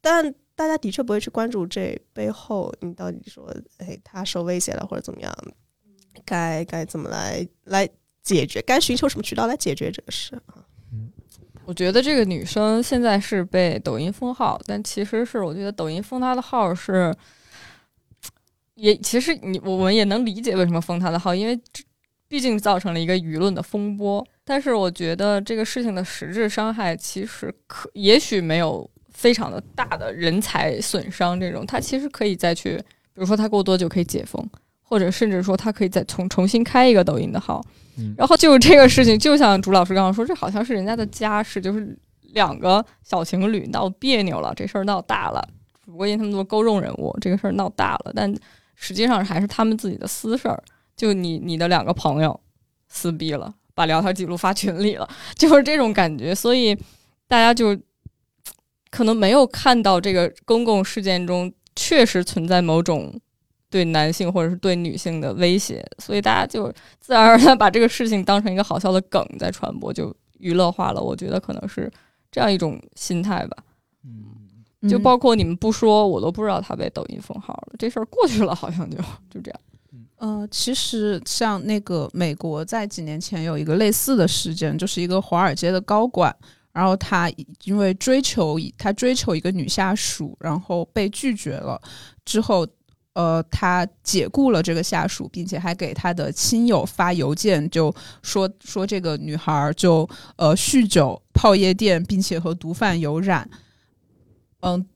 但大家的确不会去关注这背后，你到底说，哎，他受威胁了或者怎么样，该该怎么来来解决？该寻求什么渠道来解决这个事啊？我觉得这个女生现在是被抖音封号，但其实是我觉得抖音封她的号是，也其实你我们也能理解为什么封她的号，因为毕竟造成了一个舆论的风波。但是我觉得这个事情的实质伤害其实可也许没有非常的大的人才损伤这种，他其实可以再去，比如说他过多久可以解封，或者甚至说他可以再重重新开一个抖音的号。然后就这个事情，就像朱老师刚刚说，这好像是人家的家事，就是两个小情侣闹别扭了，这事儿闹大了。不过因为他们做公众人物，这个事儿闹大了，但实际上还是他们自己的私事儿。就你你的两个朋友撕逼了，把聊天记录发群里了，就是这种感觉。所以大家就可能没有看到这个公共事件中确实存在某种。对男性或者是对女性的威胁，所以大家就自然而然把这个事情当成一个好笑的梗在传播，就娱乐化了。我觉得可能是这样一种心态吧。嗯，就包括你们不说，我都不知道他被抖音封号了。这事儿过去了，好像就 就这样。呃，其实像那个美国在几年前有一个类似的事件，就是一个华尔街的高管，然后他因为追求他追求一个女下属，然后被拒绝了之后，呃，他解雇了这个下属，并且还给他的亲友发邮件，就说说这个女孩就呃酗酒、泡夜店，并且和毒贩有染。嗯，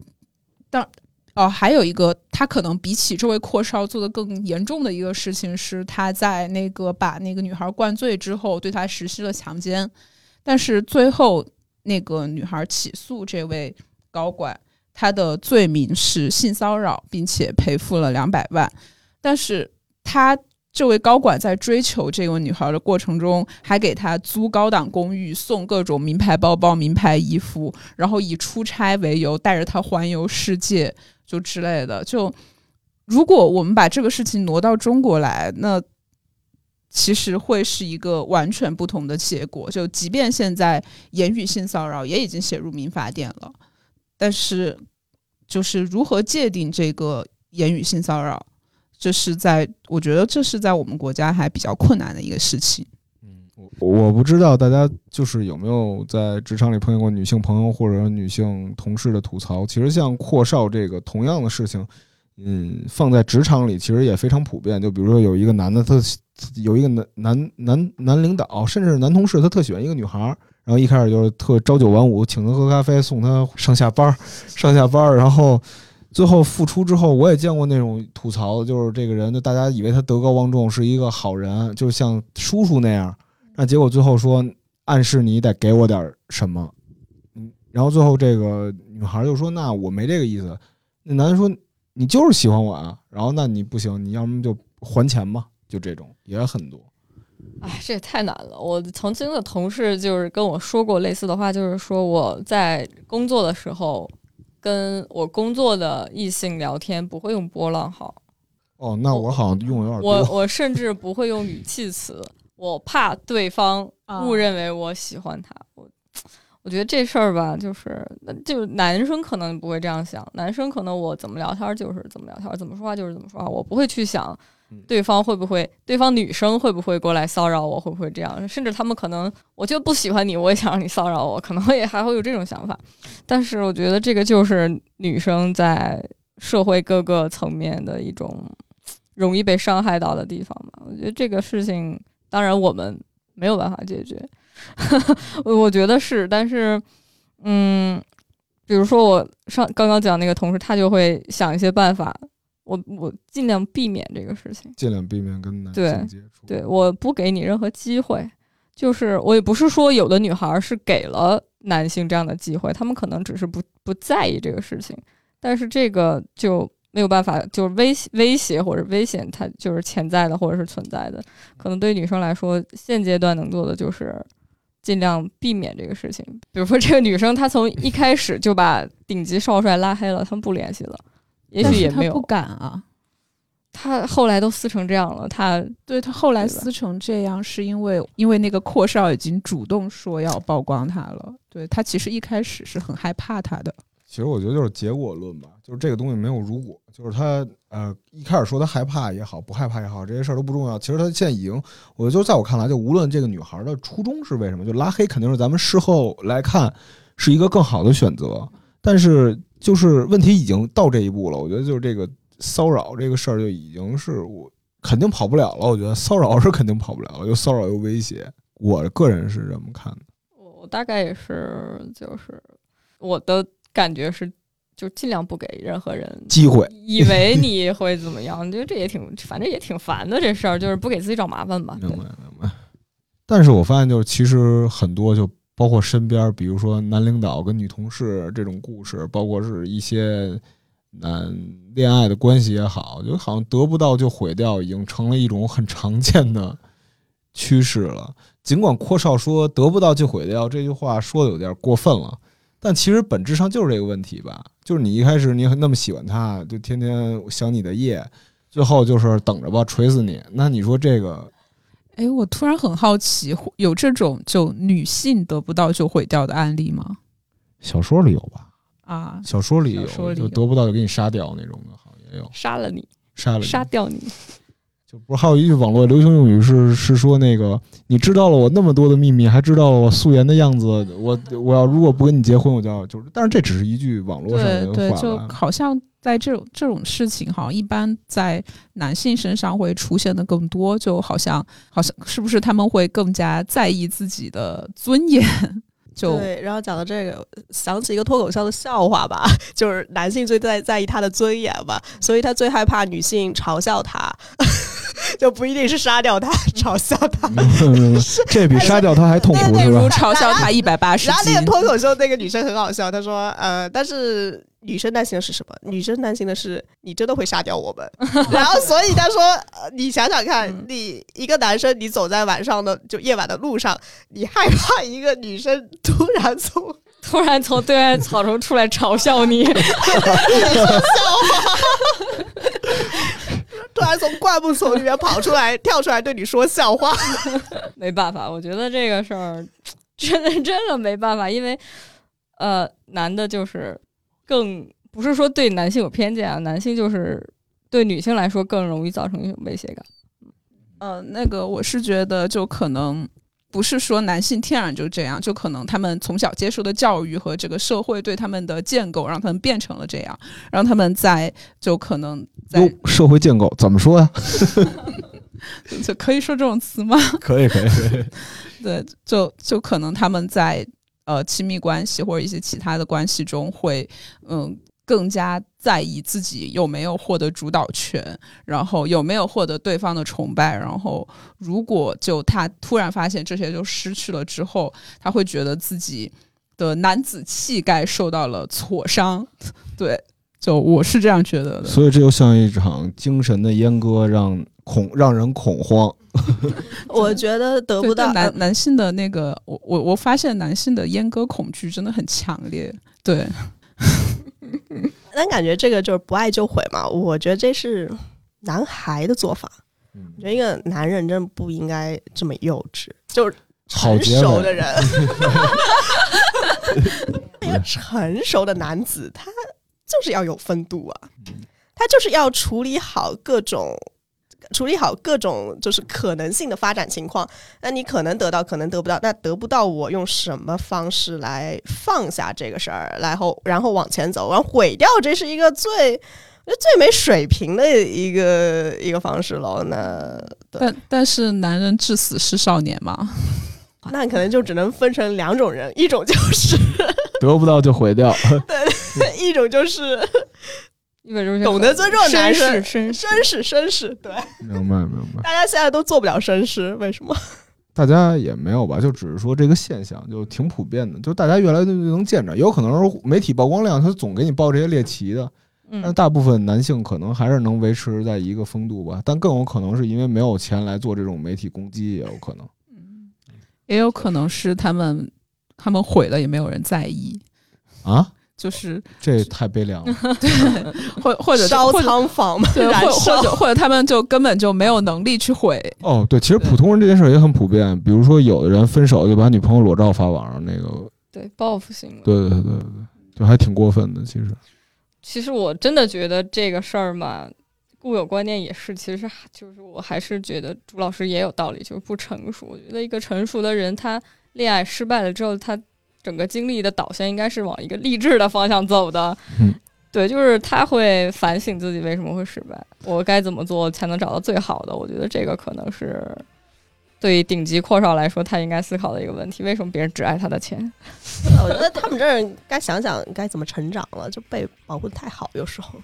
当哦，还有一个，他可能比起这位阔少做的更严重的一个事情是，他在那个把那个女孩灌醉之后，对她实施了强奸，但是最后那个女孩起诉这位高管，他的罪名是性骚扰，并且赔付了两百万，但是他。这位高管在追求这位女孩的过程中，还给她租高档公寓、送各种名牌包包、名牌衣服，然后以出差为由带着她环游世界，就之类的。就如果我们把这个事情挪到中国来，那其实会是一个完全不同的结果。就即便现在言语性骚扰也已经写入民法典了，但是就是如何界定这个言语性骚扰？这是在，我觉得这是在我们国家还比较困难的一个事情。嗯，我我不知道大家就是有没有在职场里碰见过女性朋友或者女性同事的吐槽。其实像阔少这个同样的事情，嗯，放在职场里其实也非常普遍。就比如说有一个男的，他有一个男男男男领导，甚至男同事，他特喜欢一个女孩儿，然后一开始就是特朝九晚五，请他喝咖啡，送他上下班儿，上下班儿，然后。最后复出之后，我也见过那种吐槽，就是这个人，就大家以为他德高望重，是一个好人，就像叔叔那样，那结果最后说暗示你得给我点什么，嗯，然后最后这个女孩就说：“那我没这个意思。”那男的说：“你就是喜欢我啊。”然后那你不行，你要么就还钱吧，就这种也很多。哎，这也太难了。我曾经的同事就是跟我说过类似的话，就是说我在工作的时候。跟我工作的异性聊天不会用波浪号。哦，那我好像用有点多。我我甚至不会用语气词，我怕对方误认为我喜欢他。我我觉得这事儿吧，就是那就男生可能不会这样想，男生可能我怎么聊天就是怎么聊天，怎么说话就是怎么说话，我不会去想。对方会不会？对方女生会不会过来骚扰我？会不会这样？甚至他们可能，我就不喜欢你，我也想让你骚扰我，可能也还会有这种想法。但是我觉得这个就是女生在社会各个层面的一种容易被伤害到的地方吧。我觉得这个事情，当然我们没有办法解决，我觉得是。但是，嗯，比如说我上刚刚讲那个同事，他就会想一些办法。我我尽量避免这个事情，尽量避免跟男性接触。对，我不给你任何机会。就是我也不是说有的女孩是给了男性这样的机会，他们可能只是不不在意这个事情。但是这个就没有办法，就是威威胁或者危险，它就是潜在的或者是存在的。可能对女生来说，现阶段能做的就是尽量避免这个事情。比如说，这个女生她从一开始就把顶级少帅拉黑了，他们不联系了。也许也没有不敢啊，他后来都撕成这样了。他对他后来撕成这样，是因为因为那个阔少已经主动说要曝光他了。对他其实一开始是很害怕他的。其实我觉得就是结果论吧，就是这个东西没有如果，就是他呃一开始说他害怕也好，不害怕也好，这些事儿都不重要。其实他现在已经，我就在我看来，就无论这个女孩的初衷是为什么，就拉黑肯定是咱们事后来看是一个更好的选择，但是。就是问题已经到这一步了，我觉得就是这个骚扰这个事儿就已经是我肯定跑不了了。我觉得骚扰是肯定跑不了了，又骚扰又威胁，我个人是这么看的。我大概也是，就是我的感觉是，就尽量不给任何人机会，以为 你会怎么样？觉得这也挺，反正也挺烦的。这事儿就是不给自己找麻烦吧。明白，明白。但是我发现，就是其实很多就。包括身边，比如说男领导跟女同事这种故事，包括是一些男恋爱的关系也好，就好像得不到就毁掉，已经成了一种很常见的趋势了。尽管阔少说得不到就毁掉这句话说的有点过分了，但其实本质上就是这个问题吧。就是你一开始你那么喜欢他，就天天想你的夜，最后就是等着吧，锤死你。那你说这个？哎，我突然很好奇，有这种就女性得不到就毁掉的案例吗？小说里有吧？啊，小说里有，就得不到就给你杀掉那种的，好像也有。杀了你，杀了，杀掉你。就不是还有一句网络流行用语是是说那个你知道了我那么多的秘密，还知道了我素颜的样子，我我要如果不跟你结婚，我就要就是，但是这只是一句网络上对对，的话就。好像在这种这种事情好像，一般在男性身上会出现的更多，就好像好像是不是他们会更加在意自己的尊严？就对，然后讲到这个，想起一个脱口秀的笑话吧，就是男性最在在意他的尊严吧，所以他最害怕女性嘲笑他，就不一定是杀掉他，嘲笑他。嗯这比杀掉他还痛苦比是吧？如嘲笑他一百八十斤然后那个，脱口秀那个女生很好笑，她说：“呃，但是女生担心的是什么？女生担心的是你真的会杀掉我们。然后所以她说，呃，你想想看，嗯你一个男生，你走在晚上的就夜晚的路上，你害怕一个女生突然从 突然从对岸草丛出来嘲笑你，突然从灌木丛里面跑出来，跳出来对你说笑话。没办法，我觉得这个事儿真的真的没办法，因为呃，男的就是更不是说对男性有偏见啊，男性就是对女性来说更容易造成一种威胁感。呃，那个我是觉得就可能。不是说男性天然就这样，就可能他们从小接受的教育和这个社会对他们的建构，让他们变成了这样，让他们在就可能在，社会建构怎么说呀？就可以说这种词吗？可以可以可以。对，就就可能他们在呃亲密关系或者一些其他的关系中会嗯更加在意自己有没有获得主导权，然后有没有获得对方的崇拜，然后如果就他突然发现这些就失去了之后，他会觉得自己的男子气概受到了挫伤。对，就我是这样觉得的。所以这就像一场精神的阉割，让恐让人恐慌。我觉得得不到男男性的那个，我我我发现男性的阉割恐惧真的很强烈。对，但感觉这个就是不爱就毁嘛。我觉得这是男孩的做法。嗯我觉得一个男人真的不应该这么幼稚，就是成好，熟的人，一个成熟的男子，他就是要有风度啊，他就是要处理好各种。处理好各种就是可能性的发展情况，那你可能得到，可能得不到，那得不到，我用什么方式来放下这个事儿，然后然后往前走，然后毁掉，这是一个最我觉得最没水平的一个一个方式喽。那但但是男人至死是少年嘛，那可能就只能分成两种人，一种就是得不到就毁掉。对一种就是懂得尊重男绅士，绅士。绅士绅士。对，明白明白。大家现在都做不了绅士，为什么？大家也没有吧，就只是说这个现象就挺普遍的，就大家越来越能见着。有可能是媒体曝光量，他总给你报这些猎奇的，但大部分男性可能还是能维持在一个风度吧。但更有可能是因为没有钱来做这种媒体攻击，也有可能。嗯也有可能是他们他们毁了也没有人在意，啊，就是这太悲凉了。对或或者烧仓房嘛，对，或或者或者他们就根本就没有能力去毁。哦，对，其实普通人这件事儿也很普遍。比如说，有的人分手就把女朋友裸照发网上，那个，对，报复性的。对对对对对，就还挺过分的。其实，其实我真的觉得这个事儿嘛，固有观念也是，其实就是我还是觉得朱老师也有道理，就是不成熟。我觉得一个成熟的人，他恋爱失败了之后，他整个经历的导向应该是往一个励志的方向走的。嗯，对，就是他会反省自己为什么会失败，我该怎么做才能找到最好的。我觉得这个可能是对于顶级阔少来说，他应该思考的一个问题：为什么别人只爱他的钱？我觉得他们这儿该想想该怎么成长了，就被保护的太好，有时候。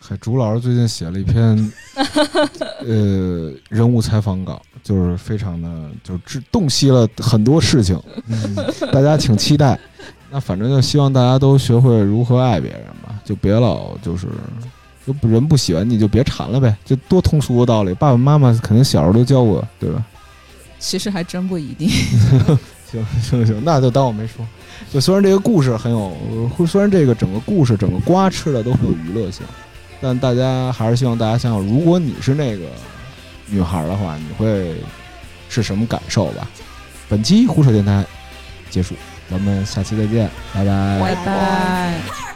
嘿，朱老师最近写了一篇 呃人物采访稿，就是非常的就是知洞悉了很多事情，嗯，大家请期待。那反正就希望大家都学会如何爱别人吧，就别老就是就人不喜欢你就别缠了呗，就多通俗的道理，爸爸妈妈肯定小时候都教过，对吧？其实还真不一定。行行行，那就当我没说。就虽然这个故事很有，虽然这个整个故事整个瓜吃的都很有娱乐性，但大家还是希望大家想想，如果你是那个女孩的话，你会是什么感受吧？本期胡扯电台结束，咱们下期再见，拜拜拜拜。